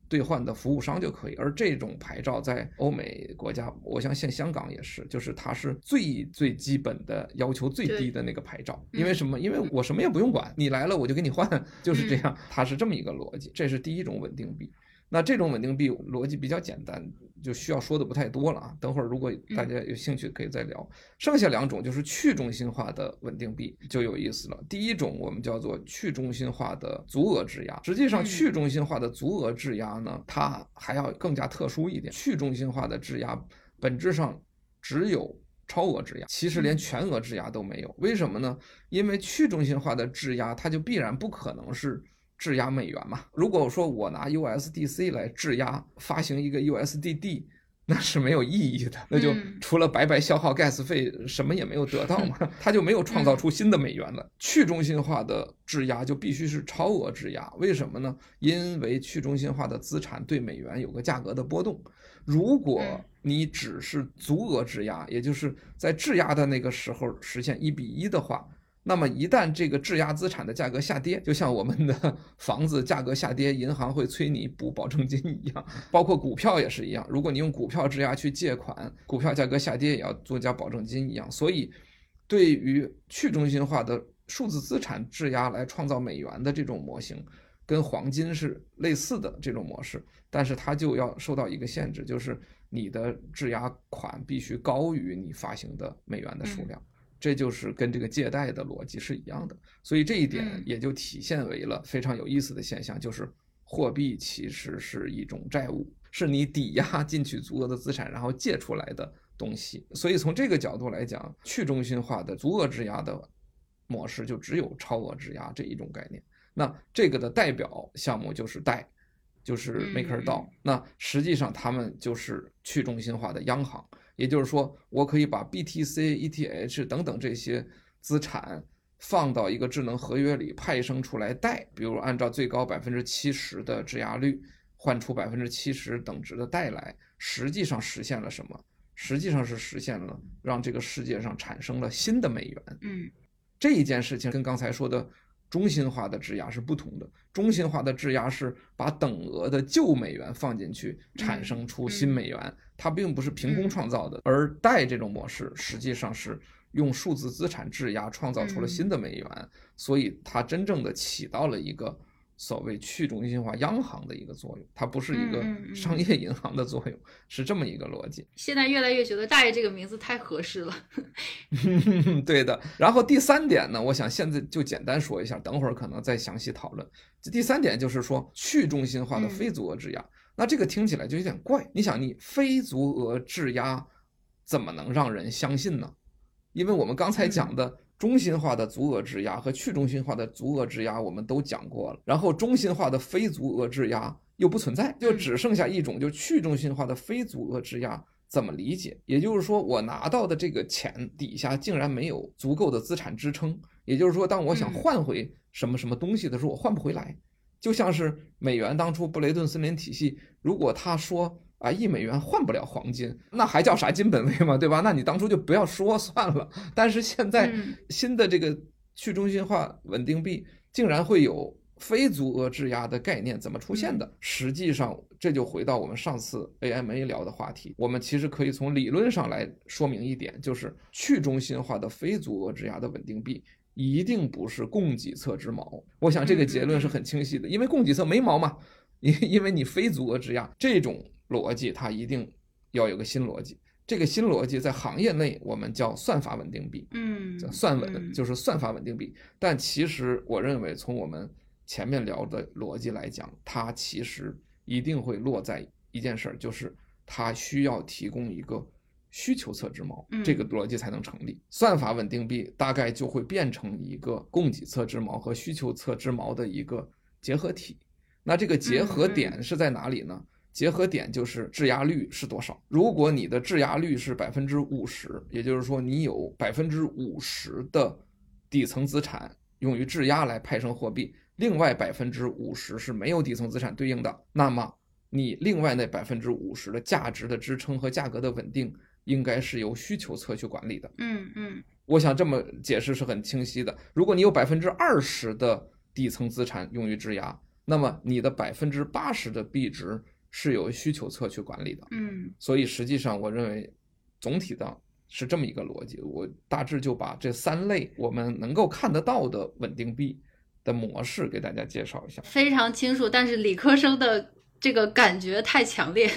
兑换的服务商就可以。而这种牌照在欧美国家，我相信香港也是，就是它是最最基本的要求最低的那个牌照。因为什么？因为我什么也不用管，你来了我就给你换，就是这样，它是这么一个逻辑。这是第一种稳定币。那这种稳定币逻辑比较简单，就需要说的不太多了啊。等会儿如果大家有兴趣可以再聊。剩下两种就是去中心化的稳定币就有意思了。第一种我们叫做去中心化的足额质押，实际上去中心化的足额质押呢，它还要更加特殊一点。去中心化的质押本质上只有超额质押，其实连全额质押都没有。为什么呢？因为去中心化的质押，它就必然不可能是。质押美元嘛？如果说我拿 USDC 来质押发行一个 USDD，那是没有意义的，那就除了白白消耗 gas 费，什么也没有得到嘛，它就没有创造出新的美元了。去中心化的质押就必须是超额质押，为什么呢？因为去中心化的资产对美元有个价格的波动，如果你只是足额质押，也就是在质押的那个时候实现一比一的话。那么一旦这个质押资产的价格下跌，就像我们的 房子价格下跌，银行会催你补保证金一样，包括股票也是一样。如果你用股票质押去借款，股票价格下跌也要多加保证金一样。所以，对于去中心化的数字资产质押来创造美元的这种模型，跟黄金是类似的这种模式，但是它就要受到一个限制，就是你的质押款必须高于你发行的美元的数量，这就是跟这个借贷的逻辑是一样的。所以这一点也就体现为了非常有意思的现象，就是货币其实是一种债务，是你抵押 进去足额的资产，然后借出来的东西。所以从这个角度来讲，去中心化的足额质押的。模式就只有超额质押这一种概念，那这个的代表项目就是贷，就是 MakerDAO。那实际上他们就是去中心化的央行，也就是说，我可以把 BTC、ETH 等等这些资产放到一个智能合约里派生出来贷，比如按照最高百分之七十的质押率换出百分之七十等值的贷来，实际上实现了什么？实际上是实现了让这个世界上产生了新的美元。嗯。这一件事情跟刚才说的中心化的质押是不同的。中心化的质押是把等额的旧美元放进去，产生出新美元，它并不是凭空创造的。而贷这种模式实际上是用数字资产质押创造出了新的美元，所以它真正的起到了一个。所谓去中心化央行的一个作用，它不是一个商业银行的作用，是这么一个逻辑。现在越来越觉得“大爷”这个名字太合适了。对的。然后第三点呢，我想现在就简单说一下，等会儿可能再详细讨论。这第三点就是说去中心化的非组合质押，那这个听起来就有点怪。你想，你非足额质押怎么能让人相信呢？因为我们刚才讲的。中心化的足额质押和去中心化的足额质押我们都讲过了，然后中心化的非足额质押又不存在，就只剩下一种，就去中心化的非足额质押怎么理解？也就是说，我拿到的这个钱底下竟然没有足够的资产支撑，也就是说，当我想换回什么什么东西的时候，我换不回来，就像是美元当初布雷顿森林体系，如果他说。啊，一美元换不了黄金，那还叫啥金本位嘛？对吧？那你当初就不要说算了。但是现在新的这个去中心化稳定币竟然会有非足额质押的概念，怎么出现的？实际上，这就回到我们上次 AMA 聊的话题。我们其实可以从理论上来说明一点，就是去中心化的非足额质押的稳定币一定不是供给侧之矛。我想这个结论是很清晰的，因为供给侧没毛嘛，因因为你非足额质押这种。逻辑它一定要有个新逻辑，这个新逻辑在行业内我们叫算法稳定币，嗯，叫算稳，就是算法稳定币。但其实我认为，从我们前面聊的逻辑来讲，它其实一定会落在一件事儿，就是它需要提供一个需求侧之矛，这个逻辑才能成立。算法稳定币大概就会变成一个供给侧之矛和需求侧之矛的一个结合体。那这个结合点是在哪里呢？结合点就是质押率是多少。如果你的质押率是百分之五十，也就是说你有百分之五十的底层资产用于质押来派生货币，另外百分之五十是没有底层资产对应的，那么你另外那百分之五十的价值的支撑和价格的稳定，应该是由需求侧去管理的。嗯嗯，我想这么解释是很清晰的。如果你有百分之二十的底层资产用于质押，那么你的百分之八十的币值。是由需求侧去管理的，嗯，所以实际上我认为，总体的是这么一个逻辑。我大致就把这三类我们能够看得到的稳定币的模式给大家介绍一下。非常清楚，但是理科生的这个感觉太强烈。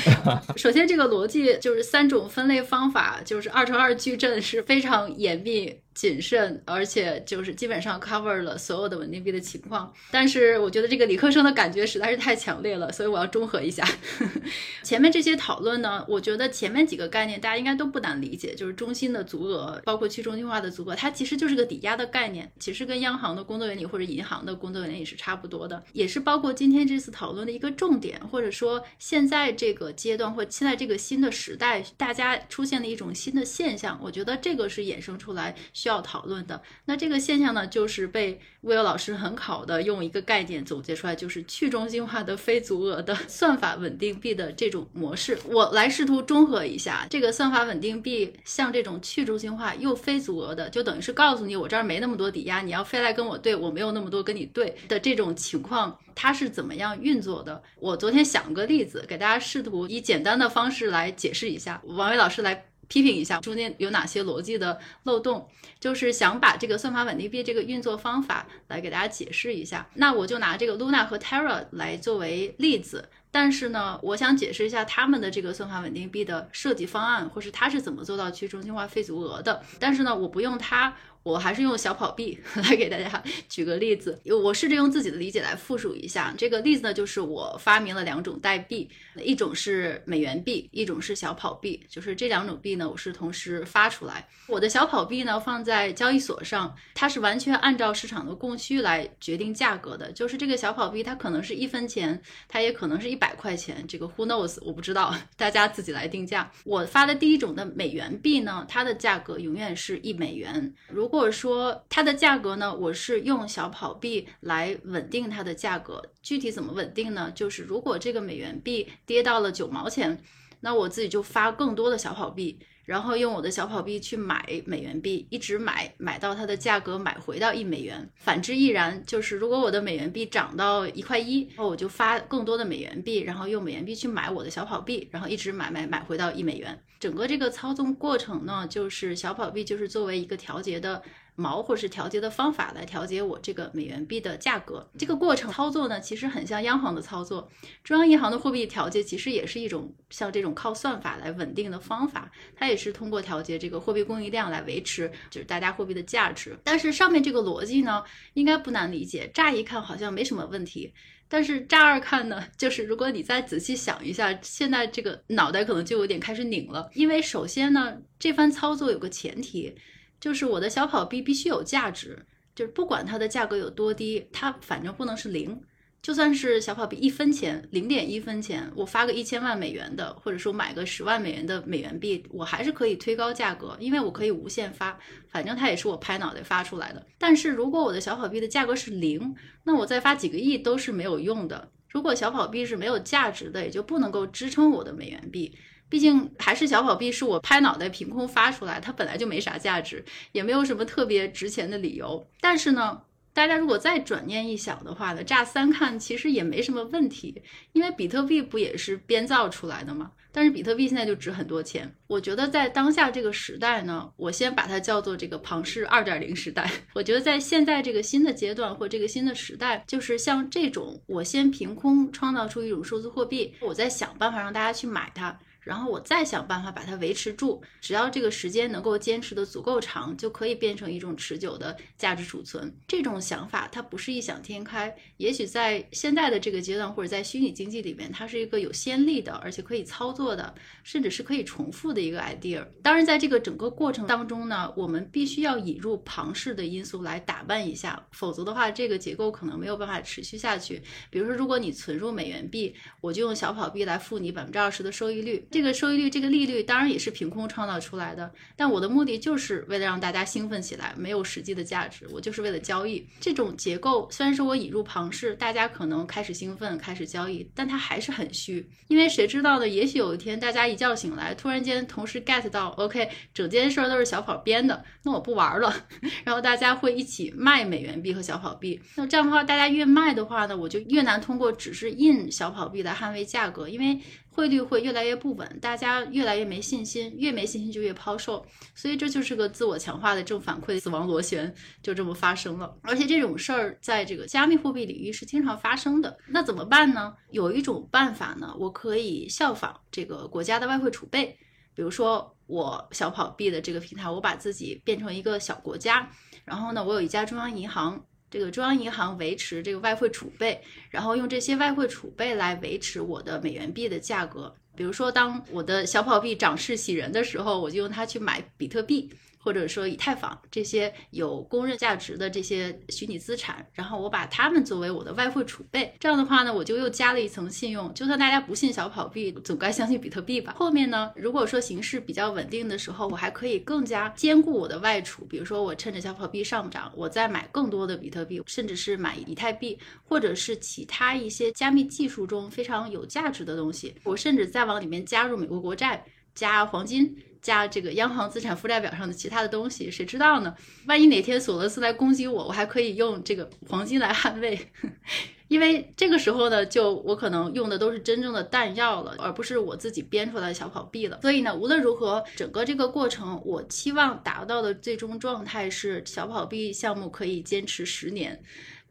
首先，这个逻辑就是三种分类方法，就是二乘二矩阵是非常严密。谨慎，而且就是基本上 cover 了所有的稳定币的情况。但是我觉得这个理科生的感觉实在是太强烈了，所以我要中和一下。前面这些讨论呢，我觉得前面几个概念大家应该都不难理解，就是中心的足额，包括去中心化的足额，它其实就是个抵押的概念，其实跟央行的工作原理或者银行的工作原理是差不多的，也是包括今天这次讨论的一个重点，或者说现在这个阶段或现在这个新的时代，大家出现了一种新的现象，我觉得这个是衍生出来。需要讨论的那这个现象呢，就是被魏友老师很好的用一个概念总结出来，就是去中心化的非足额的算法稳定币的这种模式。我来试图中和一下，这个算法稳定币像这种去中心化又非足额的，就等于是告诉你我这儿没那么多抵押，你要非来跟我对，我没有那么多跟你对的这种情况，它是怎么样运作的？我昨天想个例子，给大家试图以简单的方式来解释一下。王伟老师来。批评一下中间有哪些逻辑的漏洞，就是想把这个算法稳定币这个运作方法来给大家解释一下。那我就拿这个 Luna 和 Terra 来作为例子。但是呢，我想解释一下他们的这个算法稳定币的设计方案，或是它是怎么做到去中心化费足额的。但是呢，我不用它。我还是用小跑币 来给大家举个例子，我试着用自己的理解来复述一下。这个例子呢，就是我发明了两种代币，一种是美元币，一种是小跑币，就是这两种币呢，我是同时发出来。我的小跑币呢放在交易所上，它是完全按照市场的供需来决定价格的，就是这个小跑币它可能是一分钱，它也可能是一百块钱，这个 who knows 我不知道，大家自己来定价。我发的第一种的美元币呢，它的价格永远是一美元，如或者说它的价格呢，我是用小跑币来稳定它的价格。具体怎么稳定呢？就是如果这个美元币跌到了九毛钱，那我自己就发更多的小跑币，然后用我的小跑币去买美元币，一直买买到它的价格买回到一美元。反之亦然，就是如果我的美元币涨到一块一，那我就发更多的美元币，然后用美元币去买我的小跑币，然后一直买买买回到一美元。整个这个操纵过程呢，就是小跑币就是作为一个调节的锚或是调节的方法来调节我这个美元币的价格。这个过程操作呢，其实很像央行的操作。中央银行的货币调节其实也是一种像这种靠算法来稳定的方法，它也是通过调节这个货币供应量来维持就是大家货币的价值。但是上面这个逻辑呢，应该不难理解，乍一看好像没什么问题。但是乍二看呢，就是如果你再仔细想一下，现在这个脑袋可能就有点开始拧了。因为首先呢，这番操作有个前提，就是我的小跑币必须有价值，就是不管它的价格有多低，它反正不能是零。就算是小跑币一分钱，零点一分钱，我发个一千万美元的，或者说买个十万美元的美元币，我还是可以推高价格，因为我可以无限发，反正它也是我拍脑袋发出来的。但是如果我的小跑币的价格是零，那我再发几个亿都是没有用的。如果小跑币是没有价值的，也就不能够支撑我的美元币。毕竟还是小跑币是我拍脑袋凭空发出来，它本来就没啥价值，也没有什么特别值钱的理由。但是呢？大家如果再转念一想的话呢，乍三看其实也没什么问题，因为比特币不也是编造出来的吗？但是比特币现在就值很多钱。我觉得在当下这个时代呢，我先把它叫做这个庞氏二点零时代。我觉得在现在这个新的阶段或这个新的时代，就是像这种，我先凭空创造出一种数字货币，我在想办法让大家去买它。然后我再想办法把它维持住，只要这个时间能够坚持的足够长，就可以变成一种持久的价值储存。这种想法它不是异想天开，也许在现在的这个阶段，或者在虚拟经济里面，它是一个有先例的，而且可以操作的，甚至是可以重复的一个 idea。当然，在这个整个过程当中呢，我们必须要引入庞氏的因素来打扮一下，否则的话，这个结构可能没有办法持续下去。比如说，如果你存入美元币，我就用小跑币来付你百分之二十的收益率。这个收益率，这个利率当然也是凭空创造出来的，但我的目的就是为了让大家兴奋起来，没有实际的价值，我就是为了交易。这种结构虽然说我引入庞氏，大家可能开始兴奋，开始交易，但它还是很虚，因为谁知道呢？也许有一天大家一觉醒来，突然间同时 get 到，OK，整件事儿都是小跑编的，那我不玩了。然后大家会一起卖美元币和小跑币，那这样的话，大家越卖的话呢，我就越难通过只是印小跑币来捍卫价格，因为。汇率会越来越不稳，大家越来越没信心，越没信心就越抛售，所以这就是个自我强化的正反馈，死亡螺旋就这么发生了。而且这种事儿在这个加密货币领域是经常发生的。那怎么办呢？有一种办法呢，我可以效仿这个国家的外汇储备，比如说我小跑币的这个平台，我把自己变成一个小国家，然后呢，我有一家中央银行。这个中央银行维持这个外汇储备，然后用这些外汇储备来维持我的美元币的价格。比如说，当我的小跑币涨势喜人的时候，我就用它去买比特币。或者说以太坊这些有公认价值的这些虚拟资产，然后我把它们作为我的外汇储备，这样的话呢，我就又加了一层信用。就算大家不信小跑币，总该相信比特币吧？后面呢，如果说形势比较稳定的时候，我还可以更加兼顾我的外储，比如说我趁着小跑币上涨，我再买更多的比特币，甚至是买以太币，或者是其他一些加密技术中非常有价值的东西。我甚至再往里面加入美国国债、加黄金。加这个央行资产负债表上的其他的东西，谁知道呢？万一哪天索罗斯来攻击我，我还可以用这个黄金来捍卫。因为这个时候呢，就我可能用的都是真正的弹药了，而不是我自己编出来的小跑币了。所以呢，无论如何，整个这个过程，我期望达到的最终状态是小跑币项目可以坚持十年。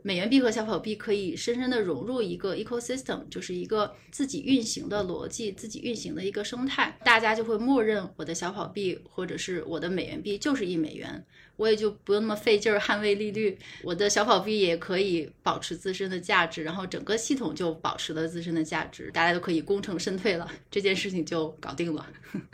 美元币和小跑币可以深深的融入一个 ecosystem，就是一个自己运行的逻辑，自己运行的一个生态，大家就会默认我的小跑币或者是我的美元币就是一美元，我也就不用那么费劲儿捍卫利率，我的小跑币也可以保持自身的价值，然后整个系统就保持了自身的价值，大家都可以功成身退了，这件事情就搞定了。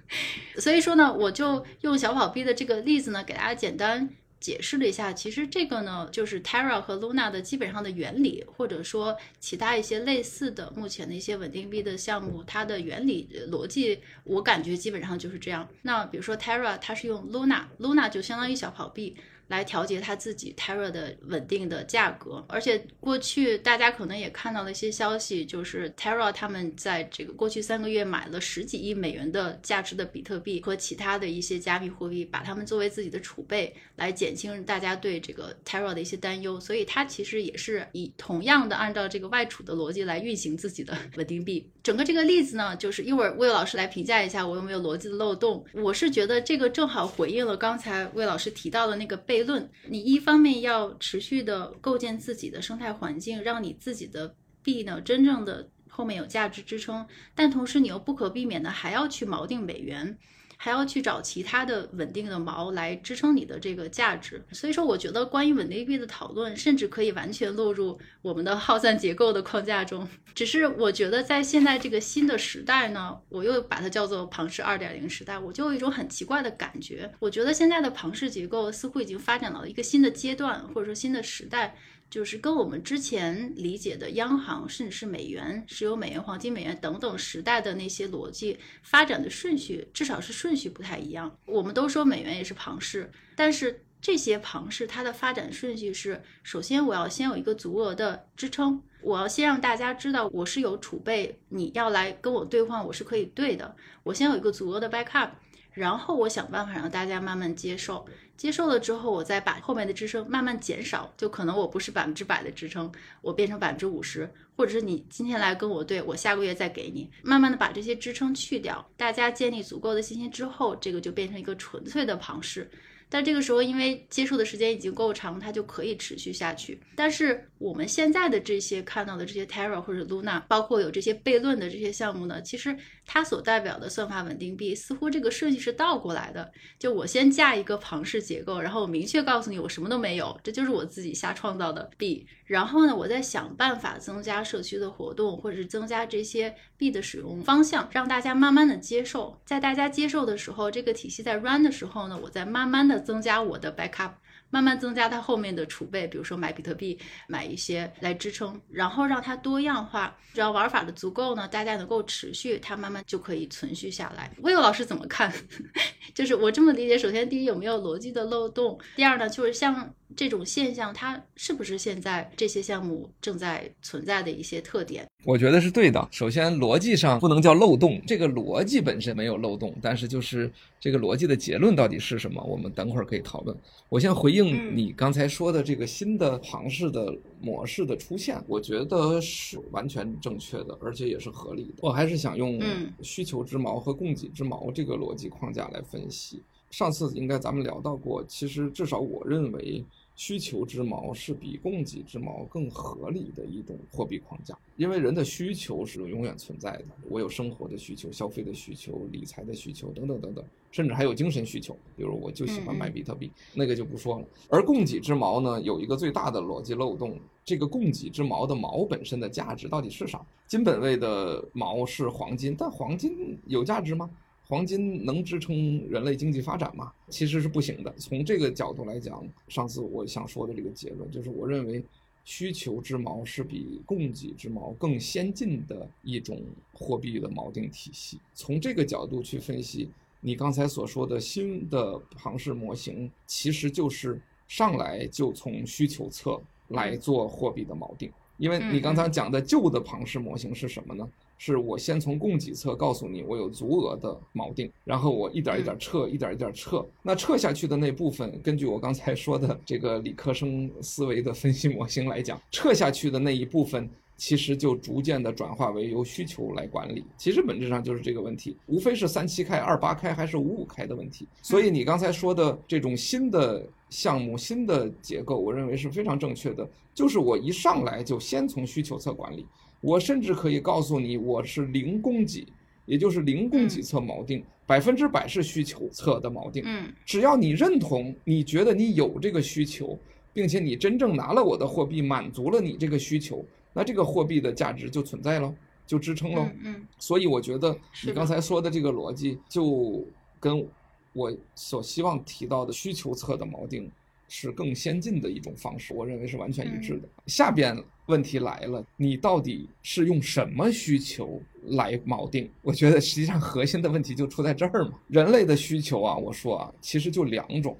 所以说呢，我就用小跑币的这个例子呢，给大家简单。解释了一下，其实这个呢，就是 Terra 和 Luna 的基本上的原理，或者说其他一些类似的目前的一些稳定币的项目，它的原理逻辑，我感觉基本上就是这样。那比如说 Terra，它是用 Luna，Luna 就相当于小跑币。来调节它自己 Terra 的稳定的价格，而且过去大家可能也看到了一些消息，就是 Terra 他们在这个过去三个月买了十几亿美元的价值的比特币和其他的一些加密货币，把它们作为自己的储备，来减轻大家对这个 Terra 的一些担忧。所以它其实也是以同样的按照这个外储的逻辑来运行自己的稳定币。整个这个例子呢，就是一会儿魏老师来评价一下我有没有逻辑的漏洞。我是觉得这个正好回应了刚才魏老师提到的那个悖论。你一方面要持续的构建自己的生态环境，让你自己的币呢真正的后面有价值支撑，但同时你又不可避免的还要去锚定美元。还要去找其他的稳定的锚来支撑你的这个价值，所以说我觉得关于稳定币的讨论，甚至可以完全落入我们的耗散结构的框架中。只是我觉得在现在这个新的时代呢，我又把它叫做庞氏二点零时代，我就有一种很奇怪的感觉。我觉得现在的庞氏结构似乎已经发展到了一个新的阶段，或者说新的时代。就是跟我们之前理解的央行，甚至是美元、石油美元、黄金美元等等时代的那些逻辑发展的顺序，至少是顺序不太一样。我们都说美元也是庞氏，但是这些庞氏它的发展顺序是：首先我要先有一个足额的支撑，我要先让大家知道我是有储备，你要来跟我兑换，我是可以兑的。我先有一个足额的 backup，然后我想办法让大家慢慢接受。接受了之后，我再把后面的支撑慢慢减少，就可能我不是百分之百的支撑，我变成百分之五十，或者是你今天来跟我对，我下个月再给你，慢慢的把这些支撑去掉，大家建立足够的信心之后，这个就变成一个纯粹的旁氏。但这个时候，因为接触的时间已经够长，它就可以持续下去。但是我们现在的这些看到的这些 Terra 或者 Luna，包括有这些悖论的这些项目呢，其实它所代表的算法稳定币，似乎这个顺序是倒过来的。就我先架一个庞氏结构，然后我明确告诉你我什么都没有，这就是我自己瞎创造的币。然后呢，我再想办法增加社区的活动，或者是增加这些币的使用方向，让大家慢慢的接受。在大家接受的时候，这个体系在 run 的时候呢，我再慢慢的。增加我的 backup，慢慢增加它后面的储备，比如说买比特币，买一些来支撑，然后让它多样化。只要玩法的足够呢，大家能够持续，它慢慢就可以存续下来。魏老师怎么看？就是我这么理解，首先第一有没有逻辑的漏洞？第二呢，就是像。这种现象，它是不是现在这些项目正在存在的一些特点？我觉得是对的。首先，逻辑上不能叫漏洞，这个逻辑本身没有漏洞，但是就是这个逻辑的结论到底是什么，我们等会儿可以讨论。我先回应你刚才说的这个新的庞氏的模式的出现，我觉得是完全正确的，而且也是合理的。我还是想用需求之矛和供给之矛这个逻辑框架来分析。上次应该咱们聊到过，其实至少我认为。需求之锚是比供给之锚更合理的一种货币框架，因为人的需求是永远存在的。我有生活的需求、消费的需求、理财的需求等等等等，甚至还有精神需求，比如我就喜欢买比特币，那个就不说了。而供给之锚呢，有一个最大的逻辑漏洞：这个供给之锚的锚本身的价值到底是啥？金本位的锚是黄金，但黄金有价值吗？黄金能支撑人类经济发展吗？其实是不行的。从这个角度来讲，上次我想说的这个结论就是，我认为需求之锚是比供给之锚更先进的一种货币的锚定体系。从这个角度去分析，你刚才所说的新的庞氏模型，其实就是上来就从需求侧来做货币的锚定。因为你刚才讲的旧的庞氏模型是什么呢？是我先从供给侧告诉你我有足额的锚定，然后我一点一点撤，一点一点撤。那撤下去的那部分，根据我刚才说的这个理科生思维的分析模型来讲，撤下去的那一部分。其实就逐渐的转化为由需求来管理，其实本质上就是这个问题，无非是三七开、二八开还是五五开的问题。所以你刚才说的这种新的项目、新的结构，我认为是非常正确的。就是我一上来就先从需求侧管理，我甚至可以告诉你，我是零供给，也就是零供给侧锚定，百分之百是需求侧的锚定。嗯，只要你认同，你觉得你有这个需求，并且你真正拿了我的货币，满足了你这个需求。那这个货币的价值就存在了，就支撑了。嗯，所以我觉得你刚才说的这个逻辑，就跟我所希望提到的需求侧的锚定是更先进的一种方式，我认为是完全一致的。下边问题来了，你到底是用什么需求来锚定？我觉得实际上核心的问题就出在这儿嘛。人类的需求啊，我说啊，其实就两种。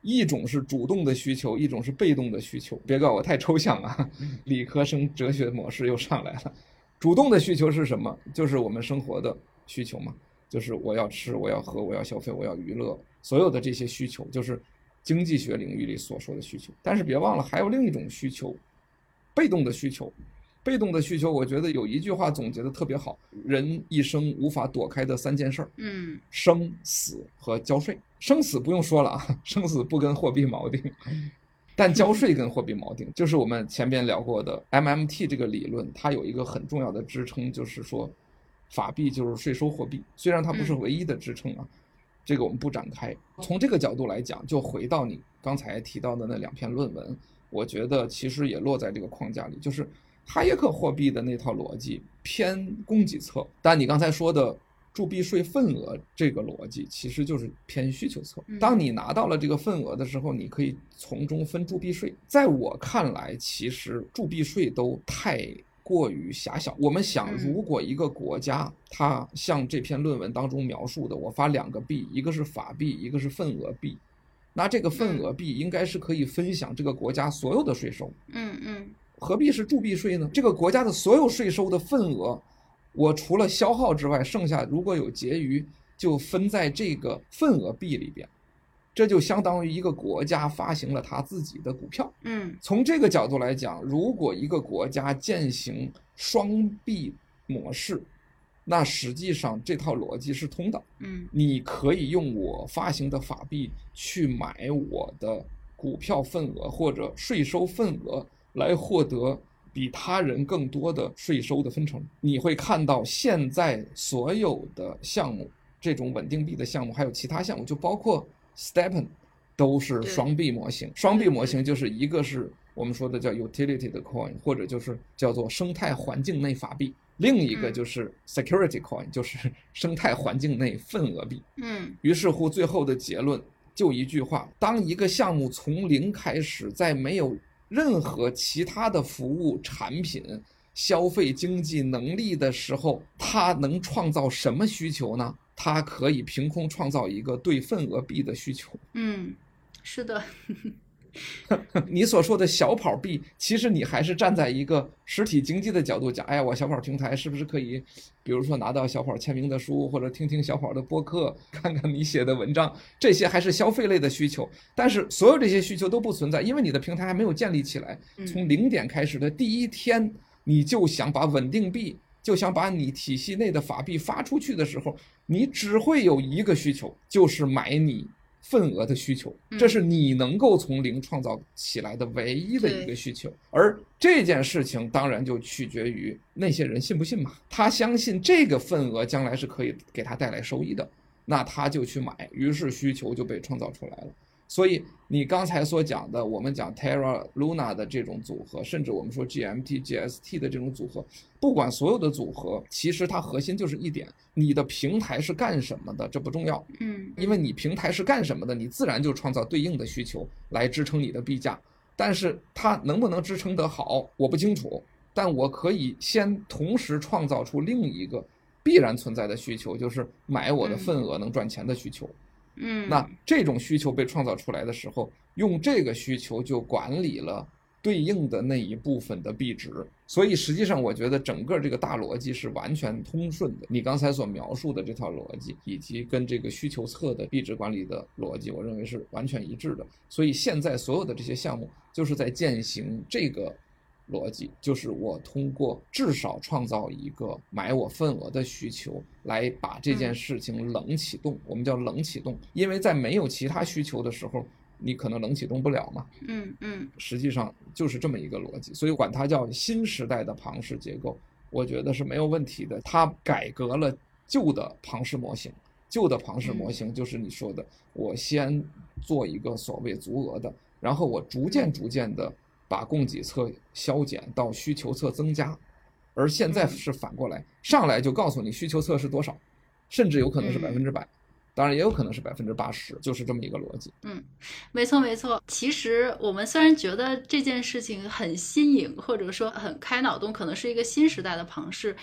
一种是主动的需求，一种是被动的需求。别告我太抽象啊，理科生哲学模式又上来了。主动的需求是什么？就是我们生活的需求嘛，就是我要吃，我要喝，我要消费，我要娱乐，所有的这些需求就是经济学领域里所说的需求。但是别忘了，还有另一种需求，被动的需求。被动的需求，我觉得有一句话总结的特别好：人一生无法躲开的三件事儿，嗯，生死和交税。生死不用说了啊，生死不跟货币锚定，但交税跟货币锚定，就是我们前边聊过的 MMT 这个理论，它有一个很重要的支撑，就是说，法币就是税收货币，虽然它不是唯一的支撑啊，这个我们不展开。从这个角度来讲，就回到你刚才提到的那两篇论文，我觉得其实也落在这个框架里，就是。哈耶克货币的那套逻辑偏供给侧，但你刚才说的铸币税份额这个逻辑其实就是偏需求侧。当你拿到了这个份额的时候，你可以从中分铸币税。在我看来，其实铸币税都太过于狭小。我们想，如果一个国家它像这篇论文当中描述的，我发两个币，一个是法币，一个是份额币，那这个份额币应该是可以分享这个国家所有的税收。嗯嗯。何必是铸币税呢？这个国家的所有税收的份额，我除了消耗之外，剩下如果有结余，就分在这个份额币里边，这就相当于一个国家发行了他自己的股票。嗯，从这个角度来讲，如果一个国家践行双币模式，那实际上这套逻辑是通的。嗯，你可以用我发行的法币去买我的股票份额或者税收份额。来获得比他人更多的税收的分成，你会看到现在所有的项目，这种稳定币的项目，还有其他项目，就包括 Stepen，都是双币模型。双币模型就是一个是我们说的叫 utility 的 coin，或者就是叫做生态环境内法币；另一个就是 security coin，就是生态环境内份额币。嗯，于是乎最后的结论就一句话：当一个项目从零开始，在没有任何其他的服务产品、消费经济能力的时候，它能创造什么需求呢？它可以凭空创造一个对份额币的需求。嗯，是的。你所说的小跑币，其实你还是站在一个实体经济的角度讲，哎呀，我小跑平台是不是可以，比如说拿到小跑签名的书，或者听听小跑的播客，看看你写的文章，这些还是消费类的需求。但是所有这些需求都不存在，因为你的平台还没有建立起来。从零点开始的第一天，你就想把稳定币，就想把你体系内的法币发出去的时候，你只会有一个需求，就是买你。份额的需求，这是你能够从零创造起来的唯一的一个需求，而这件事情当然就取决于那些人信不信嘛。他相信这个份额将来是可以给他带来收益的，那他就去买，于是需求就被创造出来了。所以你刚才所讲的，我们讲 Terra Luna 的这种组合，甚至我们说 GMT、GST 的这种组合，不管所有的组合，其实它核心就是一点：你的平台是干什么的，这不重要。嗯，因为你平台是干什么的，你自然就创造对应的需求来支撑你的币价。但是它能不能支撑得好，我不清楚。但我可以先同时创造出另一个必然存在的需求，就是买我的份额能赚钱的需求。嗯，那这种需求被创造出来的时候，用这个需求就管理了对应的那一部分的币值。所以实际上，我觉得整个这个大逻辑是完全通顺的。你刚才所描述的这套逻辑，以及跟这个需求侧的币值管理的逻辑，我认为是完全一致的。所以现在所有的这些项目，就是在践行这个逻辑，就是我通过至少创造一个买我份额的需求，来把这件事情冷启动。我们叫冷启动，因为在没有其他需求的时候。你可能冷启动不了嘛？嗯嗯，实际上就是这么一个逻辑，所以管它叫新时代的庞氏结构，我觉得是没有问题的。它改革了旧的庞氏模型，旧的庞氏模型就是你说的，我先做一个所谓足额的，然后我逐渐逐渐的把供给侧削减到需求侧增加，而现在是反过来，上来就告诉你需求侧是多少，甚至有可能是百分之百。当然也有可能是百分之八十，就是这么一个逻辑。嗯，没错没错。其实我们虽然觉得这件事情很新颖，或者说很开脑洞，可能是一个新时代的庞氏。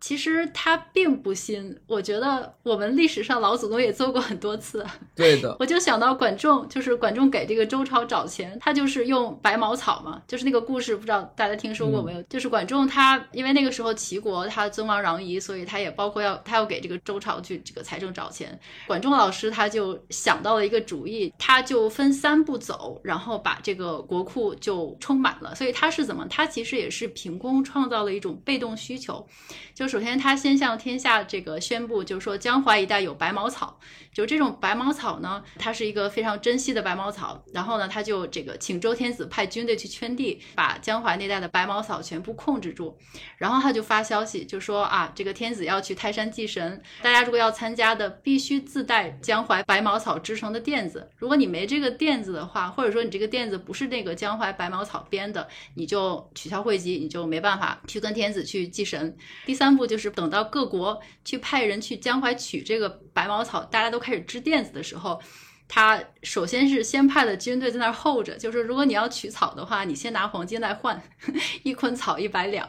其实它并不新，我觉得我们历史上老祖宗也做过很多次。对的，我就想到管仲，就是管仲给这个周朝找钱，他就是用白茅草嘛，就是那个故事，不知道大家听说过没有？就是管仲他因为那个时候齐国他尊王攘夷，所以他也包括要他要给这个周朝去这个财政找钱。管仲老师他就想到了一个主意，他就分三步走，然后把这个国库就充满了。所以他是怎么？他其实也是凭空创造了一种被动需求，就。首先，他先向天下这个宣布，就是说江淮一带有白茅草，就这种白茅草呢，它是一个非常珍稀的白茅草。然后呢，他就这个请周天子派军队去圈地，把江淮那带的白茅草全部控制住。然后他就发消息，就说啊，这个天子要去泰山祭神，大家如果要参加的，必须自带江淮白茅草织成的垫子。如果你没这个垫子的话，或者说你这个垫子不是那个江淮白茅草编的，你就取消会籍，你就没办法去跟天子去祭神。第三。不就是等到各国去派人去江淮取这个白茅草，大家都开始织垫子的时候，他首先是先派的军队在那儿候着，就是如果你要取草的话，你先拿黄金来换，一捆草一百两。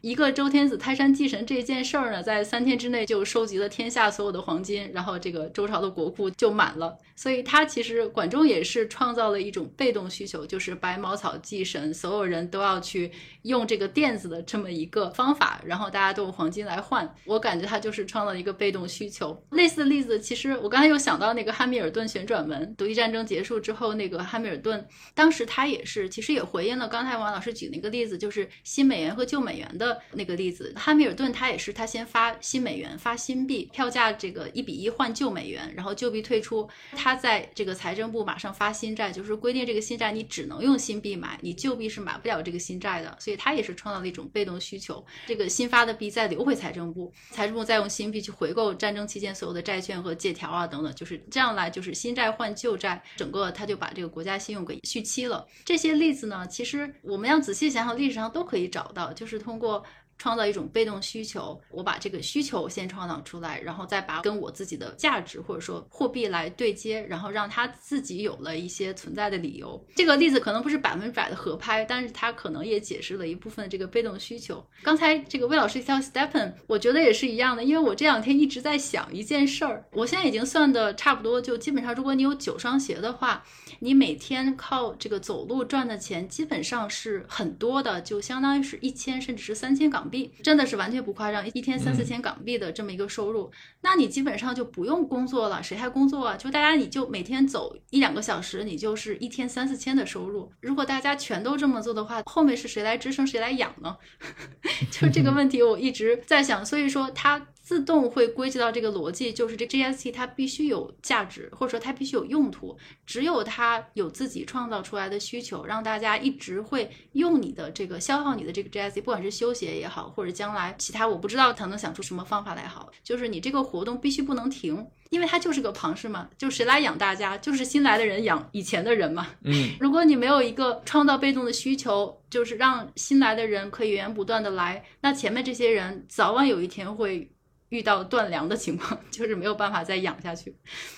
一个周天子泰山祭神这件事儿呢，在三天之内就收集了天下所有的黄金，然后这个周朝的国库就满了。所以他其实管仲也是创造了一种被动需求，就是白茅草祭神，所有人都要去用这个垫子的这么一个方法，然后大家都用黄金来换。我感觉他就是创造了一个被动需求。类似的例子，其实我刚才又想到那个汉密尔顿旋转门，独立战争结束之后，那个汉密尔顿当时他也是，其实也回应了刚才王老师举那个例子，就是新美元和旧美。元的那个例子，汉密尔顿他也是，他先发新美元，发新币，票价这个一比一换旧美元，然后旧币退出，他在这个财政部马上发新债，就是规定这个新债你只能用新币买，你旧币是买不了这个新债的，所以他也是创造了一种被动需求，这个新发的币再流回财政部，财政部再用新币去回购战争期间所有的债券和借条啊等等，就是这样来，就是新债换旧债，整个他就把这个国家信用给续期了。这些例子呢，其实我们要仔细想想，历史上都可以找到，就是。通过创造一种被动需求，我把这个需求先创造出来，然后再把跟我自己的价值或者说货币来对接，然后让它自己有了一些存在的理由。这个例子可能不是百分之百的合拍，但是它可能也解释了一部分这个被动需求。刚才这个魏老师提到 Stephen，我觉得也是一样的，因为我这两天一直在想一件事儿，我现在已经算的差不多，就基本上如果你有九双鞋的话。你每天靠这个走路赚的钱基本上是很多的，就相当于是一千甚至是三千港币，真的是完全不夸张，一天三四千港币的这么一个收入，那你基本上就不用工作了，谁还工作啊？就大家你就每天走一两个小时，你就是一天三四千的收入。如果大家全都这么做的话，后面是谁来支撑谁来养呢？就这个问题我一直在想，所以说它。自动会归结到这个逻辑，就是这 GST 它必须有价值，或者说它必须有用途，只有它有自己创造出来的需求，让大家一直会用你的这个消耗你的这个 GST，不管是修鞋也好，或者将来其他我不知道他能想出什么方法来好，就是你这个活动必须不能停，因为它就是个庞氏嘛，就谁来养大家，就是新来的人养以前的人嘛。嗯，如果你没有一个创造被动的需求，就是让新来的人可以源源不断的来，那前面这些人早晚有一天会。遇到断粮的情况，就是没有办法再养下去，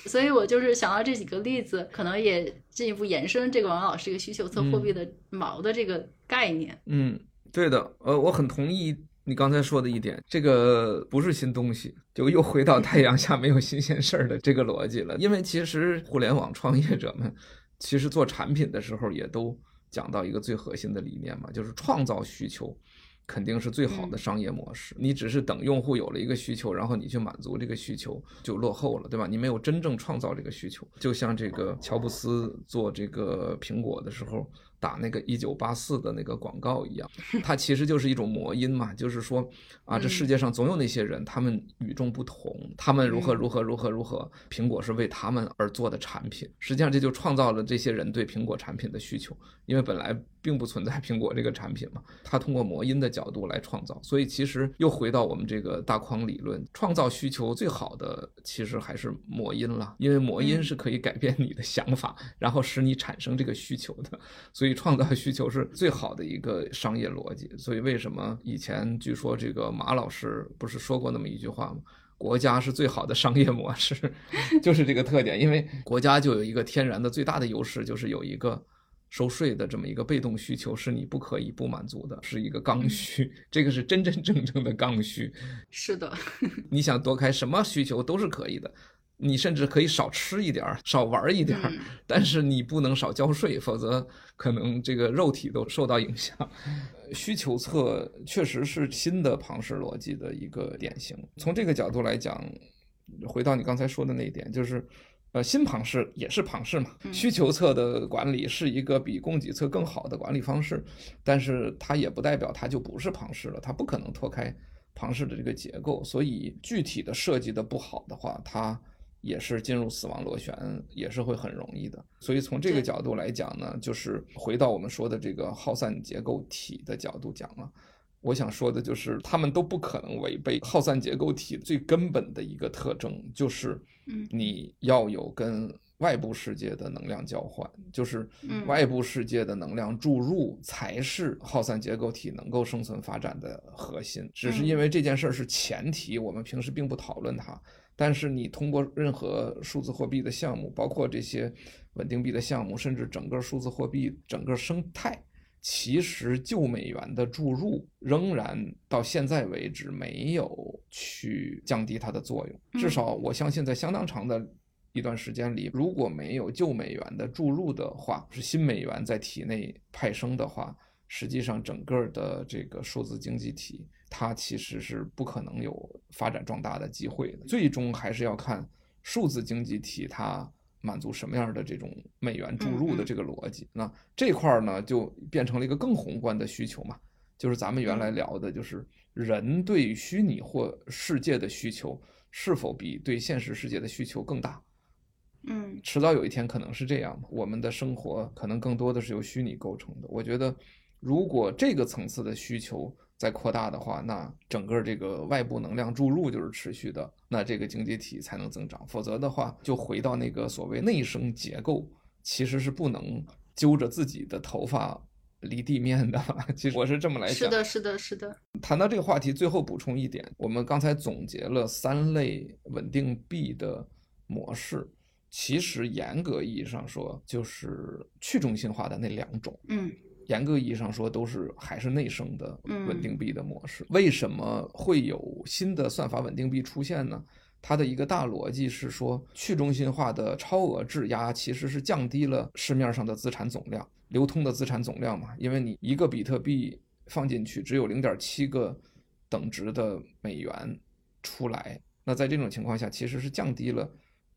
所以我就是想到这几个例子，可能也进一步延伸这个王老师一个需求侧货币的锚的这个概念。嗯，对的，呃，我很同意你刚才说的一点，这个不是新东西，就又回到太阳下没有新鲜事儿的这个逻辑了。因为其实互联网创业者们，其实做产品的时候也都讲到一个最核心的理念嘛，就是创造需求。肯定是最好的商业模式。你只是等用户有了一个需求，然后你去满足这个需求，就落后了，对吧？你没有真正创造这个需求。就像这个乔布斯做这个苹果的时候。打那个一九八四的那个广告一样，它其实就是一种魔音嘛，就是说啊，这世界上总有那些人，他们与众不同，他们如何如何如何如何，苹果是为他们而做的产品，实际上这就创造了这些人对苹果产品的需求，因为本来并不存在苹果这个产品嘛，它通过魔音的角度来创造，所以其实又回到我们这个大框理论，创造需求最好的其实还是魔音了，因为魔音是可以改变你的想法，然后使你产生这个需求的，所以。创造需求是最好的一个商业逻辑，所以为什么以前据说这个马老师不是说过那么一句话吗？国家是最好的商业模式，就是这个特点，因为国家就有一个天然的最大的优势，就是有一个收税的这么一个被动需求，是你不可以不满足的，是一个刚需，这个是真真正正的刚需。是的，你想躲开什么需求都是可以的。你甚至可以少吃一点儿，少玩一点儿，但是你不能少交税，否则可能这个肉体都受到影响。需求侧确实是新的庞氏逻辑的一个典型。从这个角度来讲，回到你刚才说的那一点，就是，呃，新庞氏也是庞氏嘛。需求侧的管理是一个比供给侧更好的管理方式，但是它也不代表它就不是庞氏了，它不可能脱开庞氏的这个结构。所以具体的设计的不好的话，它。也是进入死亡螺旋，也是会很容易的。所以从这个角度来讲呢，就是回到我们说的这个耗散结构体的角度讲了，我想说的就是，他们都不可能违背耗散结构体最根本的一个特征，就是你要有跟外部世界的能量交换，就是外部世界的能量注入才是耗散结构体能够生存发展的核心。只是因为这件事儿是前提，我们平时并不讨论它。但是你通过任何数字货币的项目，包括这些稳定币的项目，甚至整个数字货币整个生态，其实旧美元的注入仍然到现在为止没有去降低它的作用。至少我相信，在相当长的一段时间里，如果没有旧美元的注入的话，是新美元在体内派生的话，实际上整个的这个数字经济体。它其实是不可能有发展壮大的机会的，最终还是要看数字经济体它满足什么样的这种美元注入的这个逻辑。那这块儿呢，就变成了一个更宏观的需求嘛，就是咱们原来聊的，就是人对虚拟或世界的需求是否比对现实世界的需求更大？嗯，迟早有一天可能是这样，我们的生活可能更多的是由虚拟构成的。我觉得，如果这个层次的需求，再扩大的话，那整个这个外部能量注入就是持续的，那这个经济体才能增长。否则的话，就回到那个所谓内生结构，其实是不能揪着自己的头发离地面的。其实我是这么来讲。是的，是的，是的。谈到这个话题，最后补充一点，我们刚才总结了三类稳定币的模式，其实严格意义上说，就是去中心化的那两种。嗯。严格意义上说，都是还是内生的稳定币的模式。为什么会有新的算法稳定币出现呢？它的一个大逻辑是说，去中心化的超额质押其实是降低了市面上的资产总量，流通的资产总量嘛。因为你一个比特币放进去，只有零点七个等值的美元出来，那在这种情况下，其实是降低了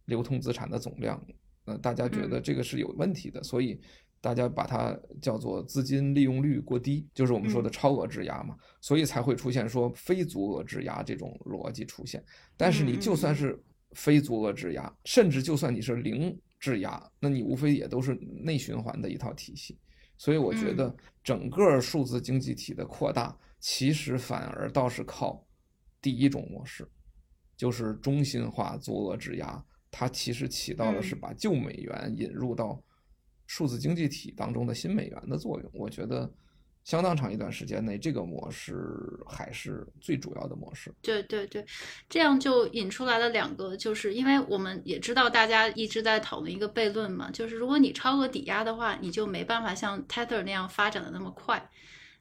流通资产的总量。那大家觉得这个是有问题的，所以。大家把它叫做资金利用率过低，就是我们说的超额质押嘛，所以才会出现说非足额质押这种逻辑出现。但是你就算是非足额质押，甚至就算你是零质押，那你无非也都是内循环的一套体系。所以我觉得整个数字经济体的扩大，其实反而倒是靠第一种模式，就是中心化足额质押，它其实起到的是把旧美元引入到。数字经济体当中的新美元的作用，我觉得相当长一段时间内，这个模式还是最主要的模式。对对对，这样就引出来了两个，就是因为我们也知道大家一直在讨论一个悖论嘛，就是如果你超额抵押的话，你就没办法像 Tether 那样发展的那么快。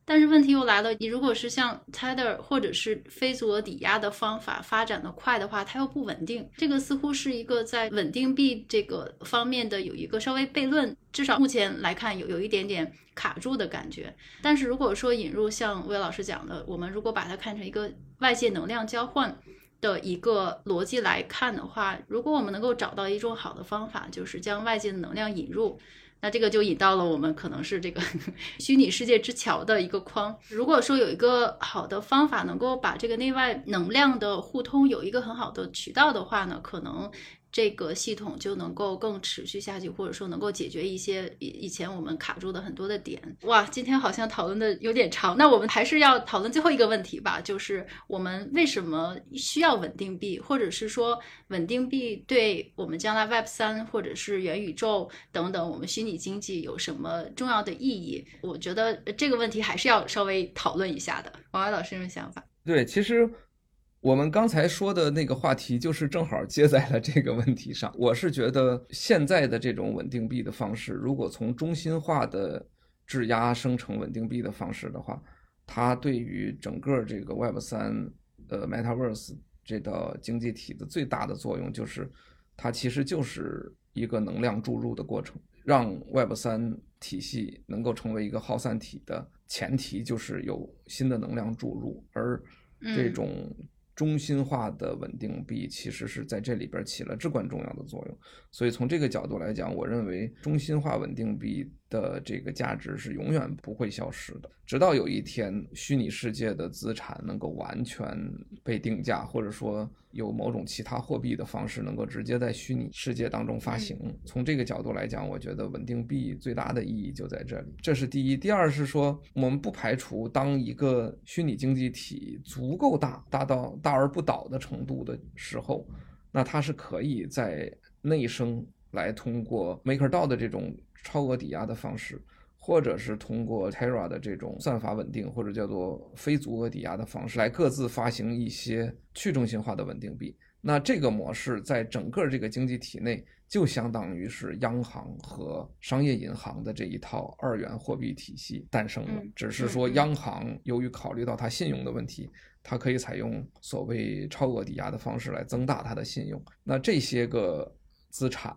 但是问题又来了，你如果是像 Tether 或者是非足额抵押的方法发展的快的话，它又不稳定。这个似乎是一个在稳定币这个方面的有一个稍微悖论，至少目前来看有有一点点卡住的感觉。但是如果说引入像魏老师讲的，我们如果把它看成一个外界能量交换的一个逻辑来看的话，如果我们能够找到一种好的方法，就是将外界的能量引入。那这个就引到了我们可能是这个 虚拟世界之桥的一个框。如果说有一个好的方法能够把这个内外能量的互通有一个很好的渠道的话呢，可能。这个系统就能够更持续下去，或者说能够解决一些以以前我们卡住的很多的点。哇，今天好像讨论的有点长，那我们还是要讨论最后一个问题吧，就是我们为什么需要稳定币，或者是说稳定币对我们将来 Web 三或者是元宇宙等等我们虚拟经济有什么重要的意义？我觉得这个问题还是要稍微讨论一下的。王安老师有什么想法？对，其实。我们刚才说的那个话题，就是正好接在了这个问题上。我是觉得现在的这种稳定币的方式，如果从中心化的质押生成稳定币的方式的话，它对于整个这个 Web 三呃 Metaverse 这道经济体的最大的作用，就是它其实就是一个能量注入的过程。让 Web 三体系能够成为一个耗散体的前提，就是有新的能量注入，而这种。中心化的稳定币其实是在这里边起了至关重要的作用，所以从这个角度来讲，我认为中心化稳定币的这个价值是永远不会消失的，直到有一天虚拟世界的资产能够完全被定价，或者说。有某种其他货币的方式，能够直接在虚拟世界当中发行。从这个角度来讲，我觉得稳定币最大的意义就在这里。这是第一。第二是说，我们不排除当一个虚拟经济体足够大，大到大而不倒的程度的时候，那它是可以在内生来通过 MakerDAO 的这种超额抵押的方式。或者是通过 Terra 的这种算法稳定，或者叫做非足额抵押的方式来各自发行一些去中心化的稳定币。那这个模式在整个这个经济体内，就相当于是央行和商业银行的这一套二元货币体系诞生了。只是说，央行由于考虑到它信用的问题，它可以采用所谓超额抵押的方式来增大它的信用。那这些个资产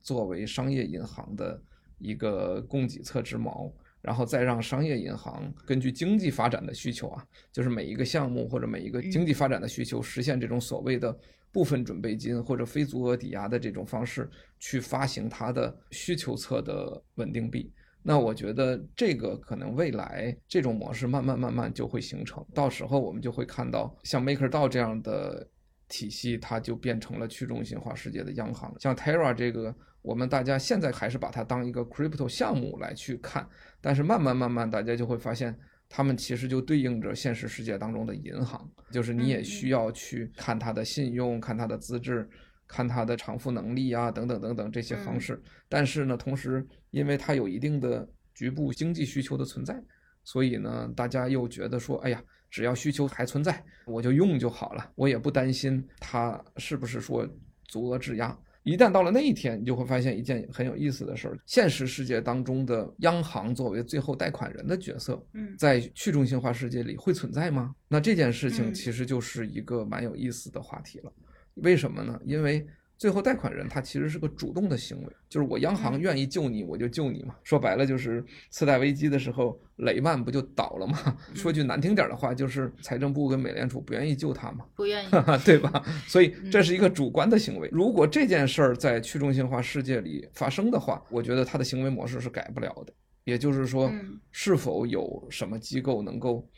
作为商业银行的。一个供给侧之矛，然后再让商业银行根据经济发展的需求啊，就是每一个项目或者每一个经济发展的需求，实现这种所谓的部分准备金或者非足额抵押的这种方式去发行它的需求侧的稳定币。那我觉得这个可能未来这种模式慢慢慢慢就会形成，到时候我们就会看到像 MakerDAO 这样的体系，它就变成了去中心化世界的央行，像 Terra 这个。我们大家现在还是把它当一个 crypto 项目来去看，但是慢慢慢慢，大家就会发现，他们其实就对应着现实世界当中的银行，就是你也需要去看它的信用、看它的资质、看它的偿付能力啊，等等等等这些方式。但是呢，同时因为它有一定的局部经济需求的存在，所以呢，大家又觉得说，哎呀，只要需求还存在，我就用就好了，我也不担心它是不是说足额质押。一旦到了那一天，你就会发现一件很有意思的事儿：现实世界当中的央行作为最后贷款人的角色，在去中心化世界里会存在吗？那这件事情其实就是一个蛮有意思的话题了。为什么呢？因为。最后，贷款人他其实是个主动的行为，就是我央行愿意救你，我就救你嘛。说白了，就是次贷危机的时候，雷曼不就倒了吗？说句难听点的话，就是财政部跟美联储不愿意救他嘛，不愿意，对吧？所以这是一个主观的行为。如果这件事儿在去中心化世界里发生的话，我觉得他的行为模式是改不了的。也就是说，是否有什么机构能够？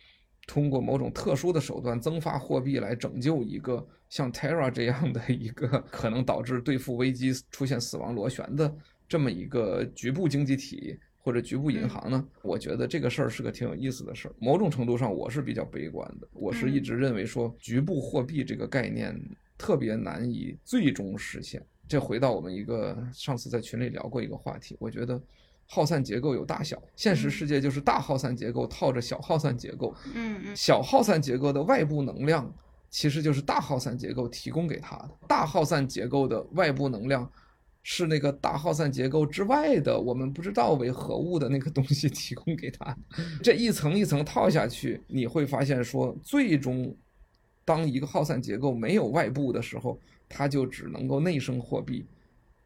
通过某种特殊的手段增发货币来拯救一个像 Terra 这样的一个可能导致兑付危机出现死亡螺旋的这么一个局部经济体或者局部银行呢？我觉得这个事儿是个挺有意思的事儿。某种程度上，我是比较悲观的。我是一直认为说局部货币这个概念特别难以最终实现。这回到我们一个上次在群里聊过一个话题，我觉得。耗散结构有大小，现实世界就是大耗散结构套着小耗散结构，嗯嗯，小耗散结构的外部能量其实就是大耗散结构提供给它的，大耗散结构的外部能量是那个大耗散结构之外的，我们不知道为何物的那个东西提供给它。这一层一层套下去，你会发现说，最终当一个耗散结构没有外部的时候，它就只能够内生货币，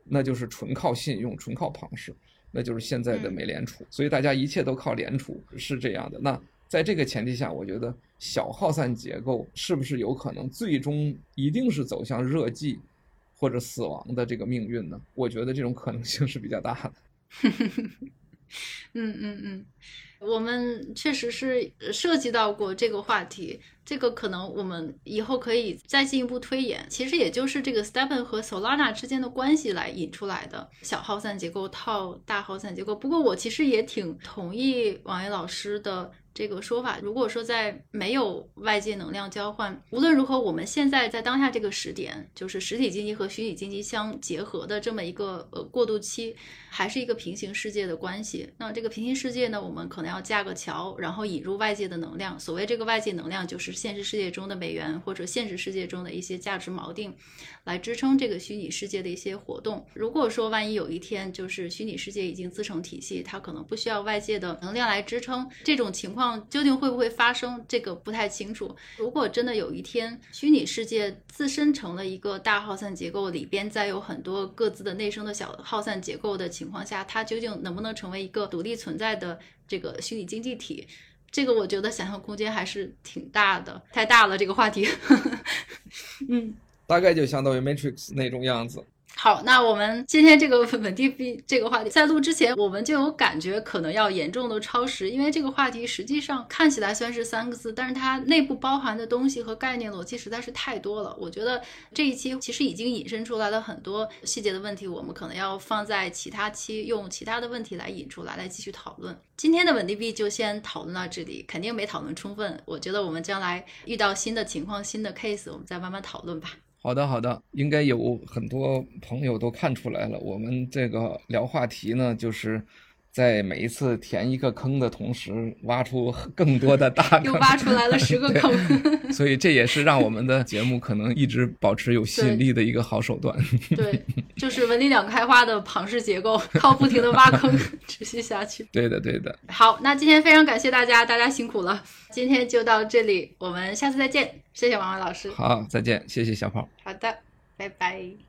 那就是纯靠信用，纯靠庞氏，那就是现在的美联储。所以大家一切都靠联储是这样的。那在这个前提下，我觉得小耗散结构是不是有可能最终一定是走向热寂？或者死亡的这个命运呢？我觉得这种可能性是比较大的。嗯嗯嗯，我们确实是涉及到过这个话题，这个可能我们以后可以再进一步推演。其实也就是这个 Stepan 和 Solana 之间的关系来引出来的，小耗散结构套大耗散结构。不过我其实也挺同意王岩老师的。这个说法，如果说在没有外界能量交换，无论如何，我们现在在当下这个时点，就是实体经济和虚拟经济相结合的这么一个呃过渡期，还是一个平行世界的关系。那这个平行世界呢，我们可能要架个桥，然后引入外界的能量。所谓这个外界能量，就是现实世界中的美元或者现实世界中的一些价值锚定，来支撑这个虚拟世界的一些活动。如果说万一有一天，就是虚拟世界已经自成体系，它可能不需要外界的能量来支撑，这种情况。究竟会不会发生？这个不太清楚。如果真的有一天，虚拟世界自身成了一个大耗散结构，里边再有很多各自的内生的小耗散结构的情况下，它究竟能不能成为一个独立存在的这个虚拟经济体？这个我觉得想象空间还是挺大的，太大了这个话题。嗯，大概就相当于 Matrix 那种样子。好，那我们今天这个稳定币这个话题，在录之前我们就有感觉可能要严重的超时，因为这个话题实际上看起来虽然是三个字，但是它内部包含的东西和概念逻辑实在是太多了。我觉得这一期其实已经引申出来了很多细节的问题，我们可能要放在其他期用其他的问题来引出来，来继续讨论。今天的稳定币就先讨论到这里，肯定没讨论充分。我觉得我们将来遇到新的情况、新的 case，我们再慢慢讨论吧。好的，好的，应该有很多朋友都看出来了。我们这个聊话题呢，就是在每一次填一个坑的同时，挖出 更多的大坑，又挖出来了十个 坑。所以这也是让我们的节目可能一直保持有吸引力的一个好手段。对，就是文理两开花的庞氏结构，靠不停的挖坑持续下去。对的，对的。好，那今天非常感谢大家，大家辛苦了。今天就到这里，我们下次再见。谢谢王王老师。好，再见，谢谢小跑。好的，拜拜。